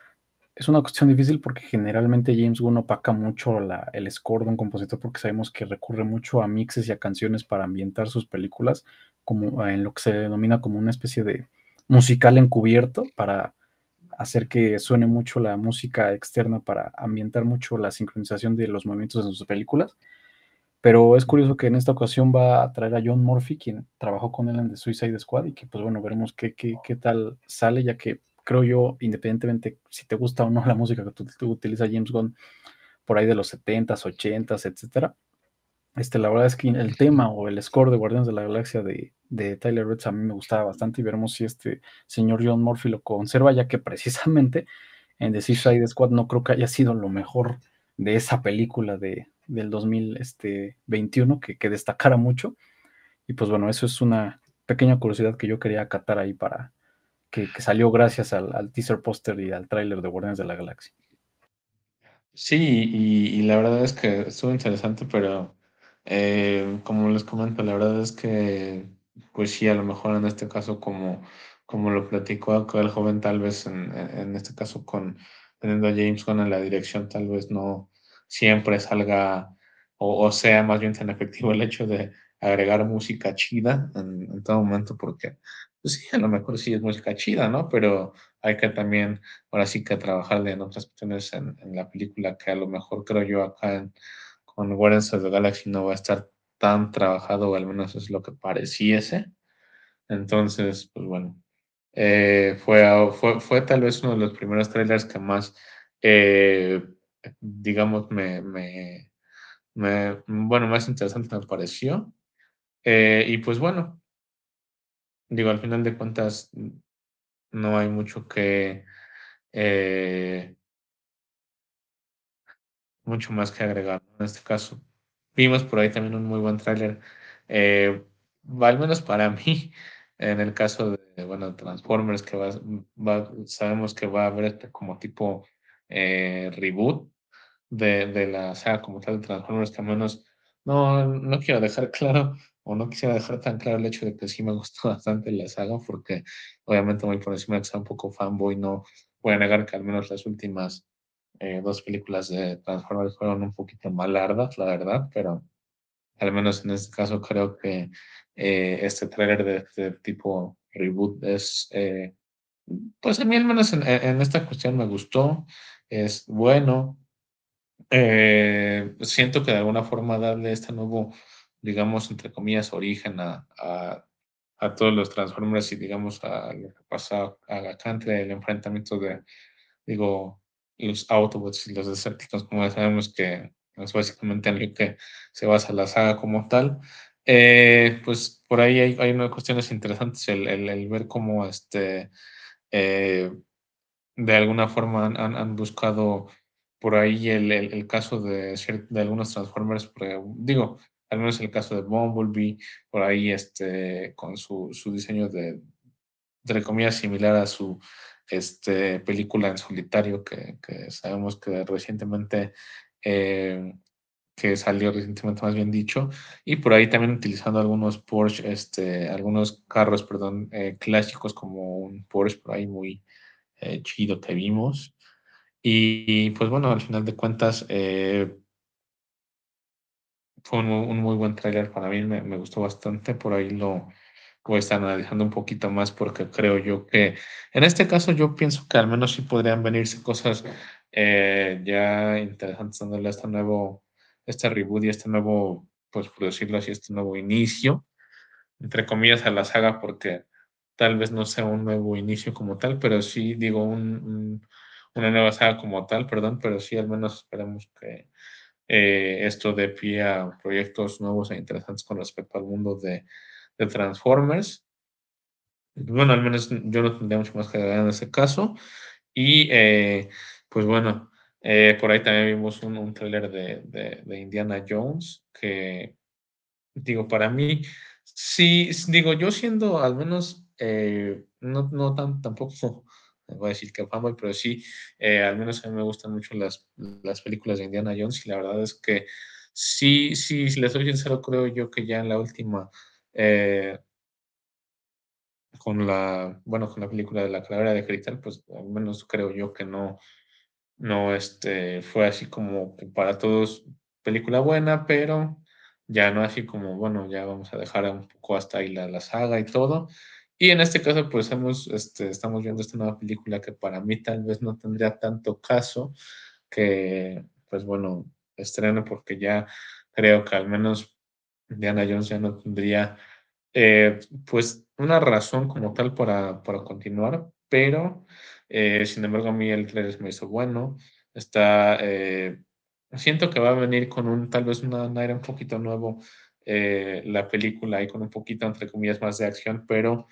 es una cuestión difícil porque generalmente James Gunn opaca mucho la, el score de un compositor porque sabemos que recurre mucho a mixes y a canciones para ambientar sus películas, como en lo que se denomina como una especie de musical encubierto para hacer que suene mucho la música externa para ambientar mucho la sincronización de los movimientos en sus películas. Pero es curioso que en esta ocasión va a traer a John Murphy, quien trabajó con él en The Suicide Squad, y que pues bueno, veremos qué, qué, qué tal sale, ya que creo yo, independientemente si te gusta o no la música que tú, tú utiliza James Gunn por ahí de los 70s, 80s, etcétera. Este, la verdad es que el tema o el score de Guardianes de la Galaxia de, de Tyler Bates a mí me gustaba bastante y veremos si este señor John Murphy lo conserva, ya que precisamente en The Suicide Squad no creo que haya sido lo mejor de esa película de, del 2021 que, que destacara mucho. Y pues bueno, eso es una pequeña curiosidad que yo quería acatar ahí para que, que salió gracias al, al teaser póster y al tráiler de Guardianes de la Galaxia. Sí, y, y, la verdad es que estuvo interesante, pero eh, como les comento, la verdad es que, pues sí, a lo mejor en este caso, como, como lo platicó el joven, tal vez en, en este caso con teniendo a James Gunn en la dirección, tal vez no siempre salga o, o sea más bien tan efectivo el hecho de agregar música chida en, en todo momento, porque pues sí, a lo mejor sí es música chida, ¿no? Pero hay que también, ahora sí que trabajarle en otras cuestiones en, en la película que a lo mejor creo yo acá en, con Guardians of the Galaxy no va a estar tan trabajado, o al menos es lo que pareciese. Entonces, pues bueno, eh, fue, fue, fue tal vez uno de los primeros trailers que más, eh, digamos, me, me, me, bueno, más interesante me pareció. Eh, y pues bueno, digo, al final de cuentas, no hay mucho que, eh, mucho más que agregar en este caso. Vimos por ahí también un muy buen tráiler, eh, al menos para mí, en el caso de, bueno, Transformers, que va, sabemos que va a haber este como tipo eh, reboot de, de, la saga como tal de Transformers, que al menos no, no quiero dejar claro o no quisiera dejar tan claro el hecho de que sí me gustó bastante la saga, porque obviamente muy por encima de que sea un poco fanboy, no voy a negar que al menos las últimas eh, dos películas de Transformers fueron un poquito más largas, la verdad, pero al menos en este caso creo que eh, este trailer de este tipo reboot es, eh, pues a mí al menos en, en, esta cuestión me gustó, es bueno. Eh, siento que de alguna forma darle este nuevo, digamos, entre comillas, origen a, a, a todos los Transformers y digamos a lo que pasa acá entre el enfrentamiento de, digo, los Autobots y los Decepticons, como ya sabemos que es básicamente en lo que se basa la saga como tal. Eh, pues por ahí hay, hay unas cuestiones interesantes, el, el, ver cómo este, eh, de alguna forma han, han, buscado por ahí el, el, caso de, de, algunos Transformers, digo, al menos el caso de Bumblebee, por ahí este, con su, su diseño de, entre comillas, similar a su este, película en solitario que, que sabemos que recientemente eh, que salió recientemente, más bien dicho, y por ahí también utilizando algunos Porsche, este, algunos carros, perdón, eh, clásicos como un Porsche por ahí muy eh, chido que vimos. Y, pues bueno, al final de cuentas, eh, fue un, muy buen tráiler para mí, me, me, gustó bastante, por ahí lo voy a estar analizando un poquito más porque creo yo que en este caso yo pienso que al menos sí podrían venirse cosas ya interesantes dándole este nuevo este reboot y este nuevo, pues por decirlo así, este nuevo inicio, entre comillas, a la saga, porque tal vez no sea un nuevo inicio como tal, pero sí, digo, un, una nueva saga como tal, perdón, pero sí al menos esperemos que eh, esto dé pie a proyectos nuevos e interesantes con respecto al mundo de, de Transformers. Bueno, al menos yo no tendría mucho más que agregar en ese caso. Y eh, pues bueno, eh, por ahí también vimos un, un tráiler de, de, Indiana Jones que, digo, para mí, sí, digo, yo siendo al menos, eh, no, no tampoco, voy a decir que fanboy, pero sí, al menos a mí me gustan mucho las, las películas de Indiana Jones y la verdad es que sí, sí, si les soy sincero, creo yo que ya en la última, con la, bueno, con la película de la calavera de cristal, pues al menos creo yo que no, no este, fue así como para todos película buena, pero ya no así como, bueno, ya vamos a dejar un poco hasta ahí la, la saga y todo. Y en este caso, pues hemos, este, estamos viendo esta nueva película que para mí tal vez no tendría tanto caso que, pues bueno, estreno porque ya creo que al menos Diana Jones ya no tendría, eh, pues, una razón como tal para, para continuar, pero eh, sin embargo, a mí el trailer me hizo bueno. Está, eh, siento que va a venir con un, tal vez un aire un poquito nuevo la película y con un poquito, entre comillas, más de acción, pero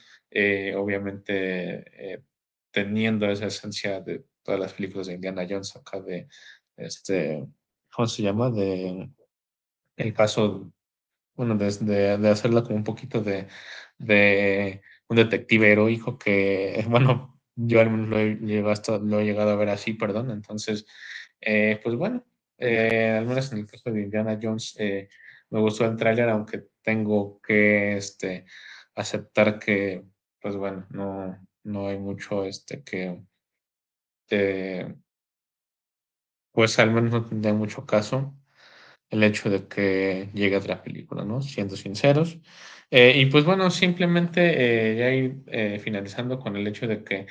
obviamente teniendo esa esencia de todas las películas de Indiana Jones acá de, este, ¿cómo se llama? De el caso, bueno, de, de, hacerla como un poquito de, de un detective heroico que, bueno, yo al menos lo he, llegado, lo he llegado a ver así, perdón. Entonces, eh, pues bueno, eh, al menos en el caso de Indiana Jones, eh, me gustó el tráiler, aunque tengo que este, aceptar que, pues bueno, no, no hay mucho este que, pues al menos no tendría mucho caso el hecho de que llegue otra película, ¿no? Siendo sinceros. Eh, y pues bueno, simplemente eh, ya ir eh, finalizando con el hecho de que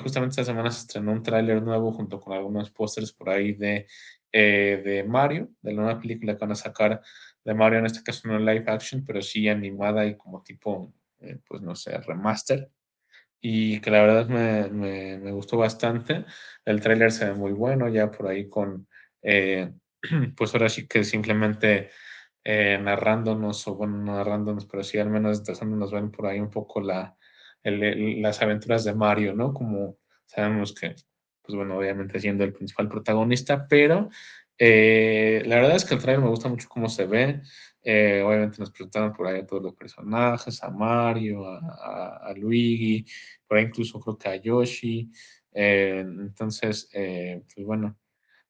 justamente esta semana se estrenó un tráiler nuevo junto con algunos pósters por ahí de, de Mario, de la nueva película que van a sacar de Mario, en este caso no live action, pero sí animada y como tipo, pues no sé, remaster. Y que la verdad me, me, me gustó bastante. El tráiler se ve muy bueno, ya por ahí con pues ahora sí que simplemente eh, narrándonos, o bueno, no narrándonos, pero sí al menos dejándonos ver por ahí un poco la, las aventuras de Mario, ¿no? Como sabemos que, pues bueno, obviamente siendo el principal protagonista, pero eh, la verdad es que el trailer me gusta mucho cómo se ve. Eh, obviamente nos presentaron por ahí a todos los personajes, a Mario, a, Luigi, por ahí incluso creo que a Yoshi. entonces, pues bueno,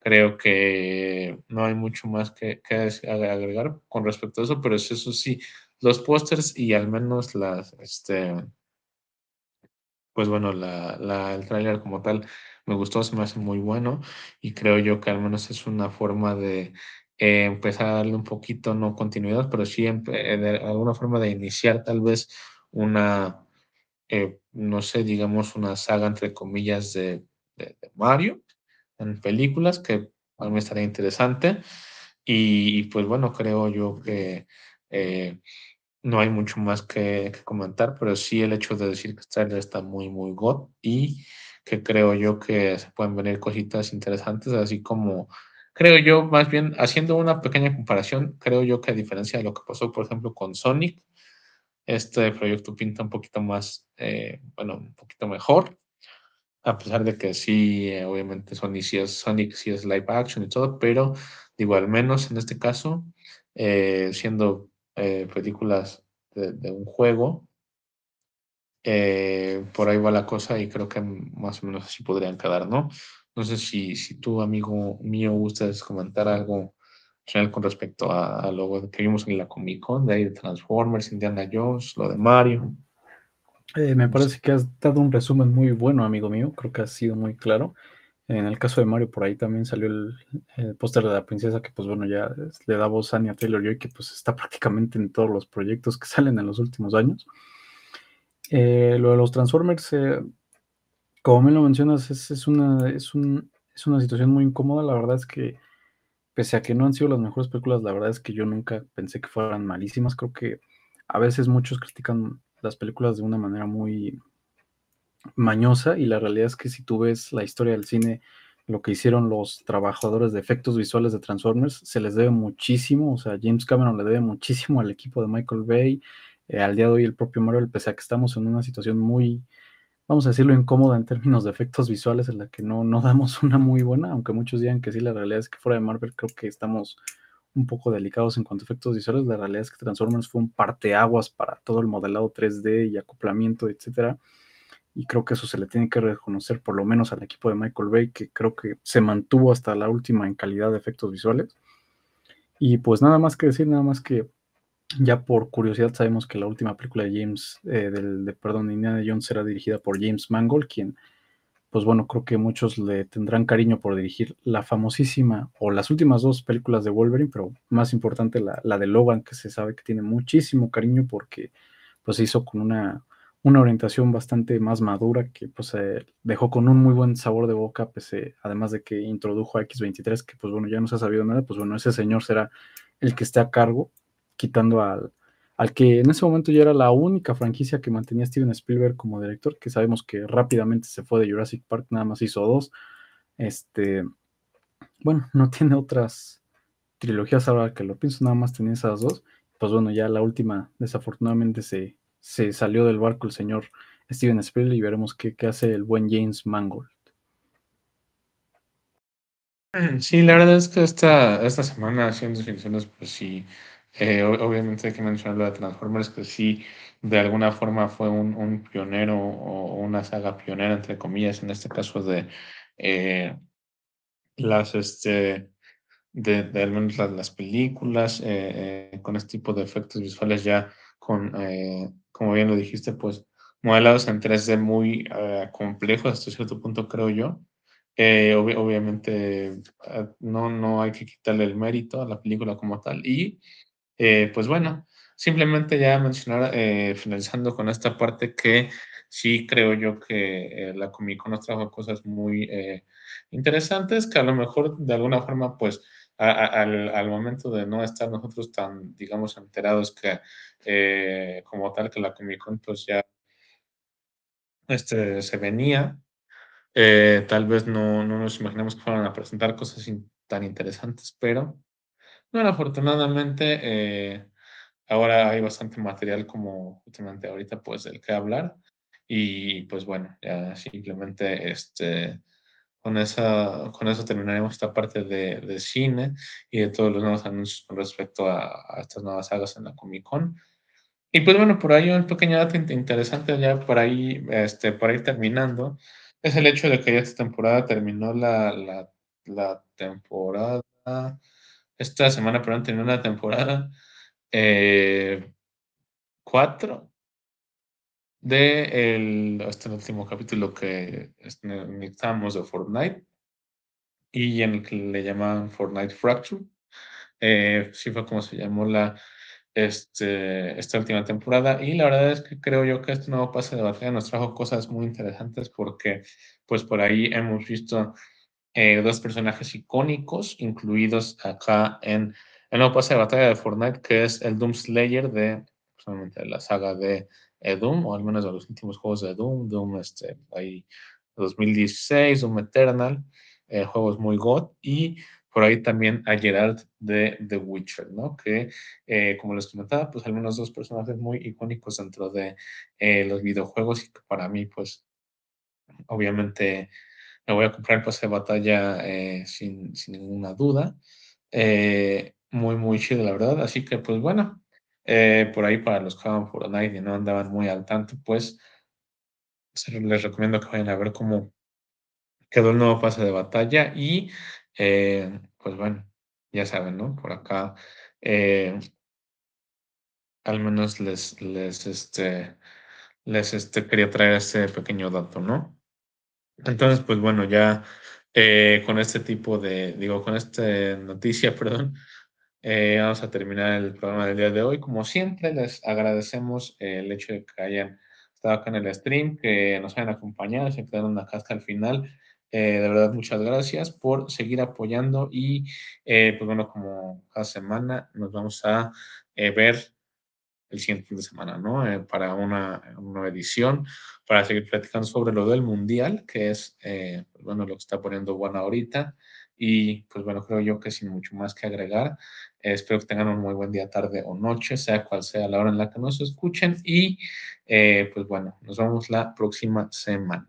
Creo que no hay mucho más que, agregar con respecto a eso, pero eso sí, los pósters y al menos las, este, pues bueno, la, el tráiler como tal me gustó, se me hace muy bueno y creo yo que al menos es una forma de eh, empezar a darle un poquito, no continuidad, pero sí de alguna forma de iniciar tal vez una, eh, no sé, digamos una saga entre comillas de Mario en películas, que a mí estaría interesante. Y, pues bueno, creo yo que eh, no hay mucho más que, comentar, pero sí el hecho de decir que este está muy, muy god y que creo yo que se pueden venir cositas interesantes, así como creo yo, más bien haciendo una pequeña comparación, creo yo que a diferencia de lo que pasó, por ejemplo, con Sonic, este proyecto pinta un poquito más, eh, bueno, un poquito mejor a pesar de que sí, eh, obviamente Sonic sí, es, Sonic sí es live action y todo, pero digo, al menos en este caso, eh, siendo eh, películas de, un juego, por ahí va la cosa y creo que más o menos así podrían quedar, ¿no? No sé si, si tú, amigo mío, gustas comentar algo con respecto a, lo que vimos en la Comic Con, de ahí de Transformers, Indiana Jones, lo de Mario. Eh, me parece que has dado un resumen muy bueno, amigo mío. Creo que ha sido muy claro. En el caso de Mario, por ahí también salió el, póster de la princesa, que pues bueno, ya le da voz a Anya Taylor-Joy, que pues está prácticamente en todos los proyectos que salen en los últimos años. Eh, lo de los Transformers, eh, como me lo mencionas, es, una, es, es una situación muy incómoda. La verdad es que, pese a que no han sido las mejores películas, la verdad es que yo nunca pensé que fueran malísimas. Creo que a veces muchos critican las películas de una manera muy, mañosa y la realidad es que si tú ves la historia del cine, lo que hicieron los trabajadores de efectos visuales de Transformers, se les debe muchísimo, o sea, James Cameron le debe muchísimo al equipo de Michael Bay, eh, al día de hoy el propio Marvel, pese a que estamos en una situación muy, vamos a decirlo, incómoda en términos de efectos visuales, en la que no, no damos una muy buena, aunque muchos digan que sí, la realidad es que fuera de Marvel creo que estamos un poco delicados en cuanto a efectos visuales, la realidad es que Transformers fue un parteaguas para todo el modelado 3D y acoplamiento, etcétera y creo que eso se le tiene que reconocer por lo menos al equipo de Michael Bay, que creo que se mantuvo hasta la última en calidad de efectos visuales. Y pues nada más que decir, nada más que ya por curiosidad sabemos que la última película de James, eh, del, de, perdón, Indiana Jones será dirigida por James Mangold, quien, pues bueno, creo que muchos le tendrán cariño por dirigir la famosísima, o las últimas dos películas de Wolverine, pero más importante la, la de Logan, que se sabe que tiene muchísimo cariño porque pues se hizo con una una orientación bastante más madura que pues dejó con un muy buen sabor de boca, pese, además de que introdujo a X23, que pues bueno, ya no se ha sabido nada, pues bueno, ese señor será el que esté a cargo, quitando al, al que en ese momento ya era la única franquicia que mantenía Steven Spielberg como director, que sabemos que rápidamente se fue de Jurassic Park, nada más hizo dos. Este, bueno, no tiene otras trilogías ahora que lo pienso, nada más tenía esas dos. Pues bueno, ya la última desafortunadamente se, se salió del barco el señor Steven Spielberg y veremos qué, hace el buen James Mangold. Sí, la verdad es que esta, esta semana haciendo definiciones, pues sí, eh, obviamente hay que mencionar lo de Transformers, que sí, de alguna forma fue un, pionero o una saga pionera, entre comillas, en este caso de eh, las, este, de, al menos las, películas, eh, con este tipo de efectos visuales ya con como bien lo dijiste, pues modelados en 3D muy uh, complejos hasta cierto punto, creo yo. Eh, obviamente no, no hay que quitarle el mérito a la película como tal. Y eh, pues bueno, simplemente ya mencionar, eh, finalizando con esta parte, que sí creo yo que la Comic Con nos trajo cosas muy interesantes que a lo mejor de alguna forma pues al, al, momento de no estar nosotros tan, digamos, enterados que eh, como tal que la Comic Con pues ya este, se venía, eh, tal vez no, no, nos imaginamos que fueran a presentar cosas tan interesantes, pero bueno, afortunadamente eh, ahora hay bastante material como justamente ahorita pues del que hablar y pues bueno, ya simplemente este con, esa, con eso terminaremos esta parte de, de, cine y de todos los nuevos anuncios con respecto a, estas nuevas sagas en la Comic Con. Y pues bueno, por ahí un pequeño dato interesante ya por ahí, este, por ahí terminando, es el hecho de que ya esta temporada terminó la, la, la temporada, esta semana, perdón, terminó la temporada 4 eh, de el, este último capítulo que necesitamos de Fortnite y en el que le llamaban Fortnite Fracture. Eh, sí fue como se llamó la, este, esta última temporada y la verdad es que creo yo que este nuevo pase de batalla nos trajo cosas muy interesantes porque pues por ahí hemos visto eh, dos personajes icónicos incluidos acá en el nuevo pase de batalla de Fortnite que es el Doom Slayer de, solamente la saga de eh, Doom, o al menos de los últimos juegos de Doom, Doom este, ahí 2016, Doom Eternal, eh, juegos muy god, y por ahí también a Gerard de The Witcher, ¿no? Que, como les comentaba, pues al menos dos personajes muy icónicos dentro de los videojuegos y que para mí, pues, obviamente me voy a comprar el pase de batalla sin, sin, ninguna duda. muy, muy chido, la verdad. Así que, pues bueno, eh, por ahí para los que jugaban Fortnite y no andaban muy al tanto, pues les recomiendo que vayan a ver cómo quedó el nuevo pase de batalla y, eh, pues bueno, ya saben, ¿no? Por acá, eh, al menos les, les, este, les, este, quería traer este pequeño dato, ¿no? Entonces, pues bueno, ya eh, con este tipo de, digo, con esta noticia, perdón, eh, vamos a terminar el programa del día de hoy. Como siempre, les agradecemos el hecho de que hayan estado acá en el stream, que nos hayan acompañado, se quedaron acá hasta el final. Eh, de verdad, muchas gracias por seguir apoyando y, pues bueno, como cada semana nos vamos a ver el siguiente fin de semana, ¿no? Eh, para una, nueva edición, para seguir platicando sobre lo del Mundial, que es, eh, pues, bueno, lo que está poniendo Juan ahorita. Y pues bueno, creo yo que sin mucho más que agregar, eh, espero que tengan un muy buen día, tarde o noche, sea cual sea la hora en la que nos escuchen. Y pues bueno, nos vemos la próxima semana.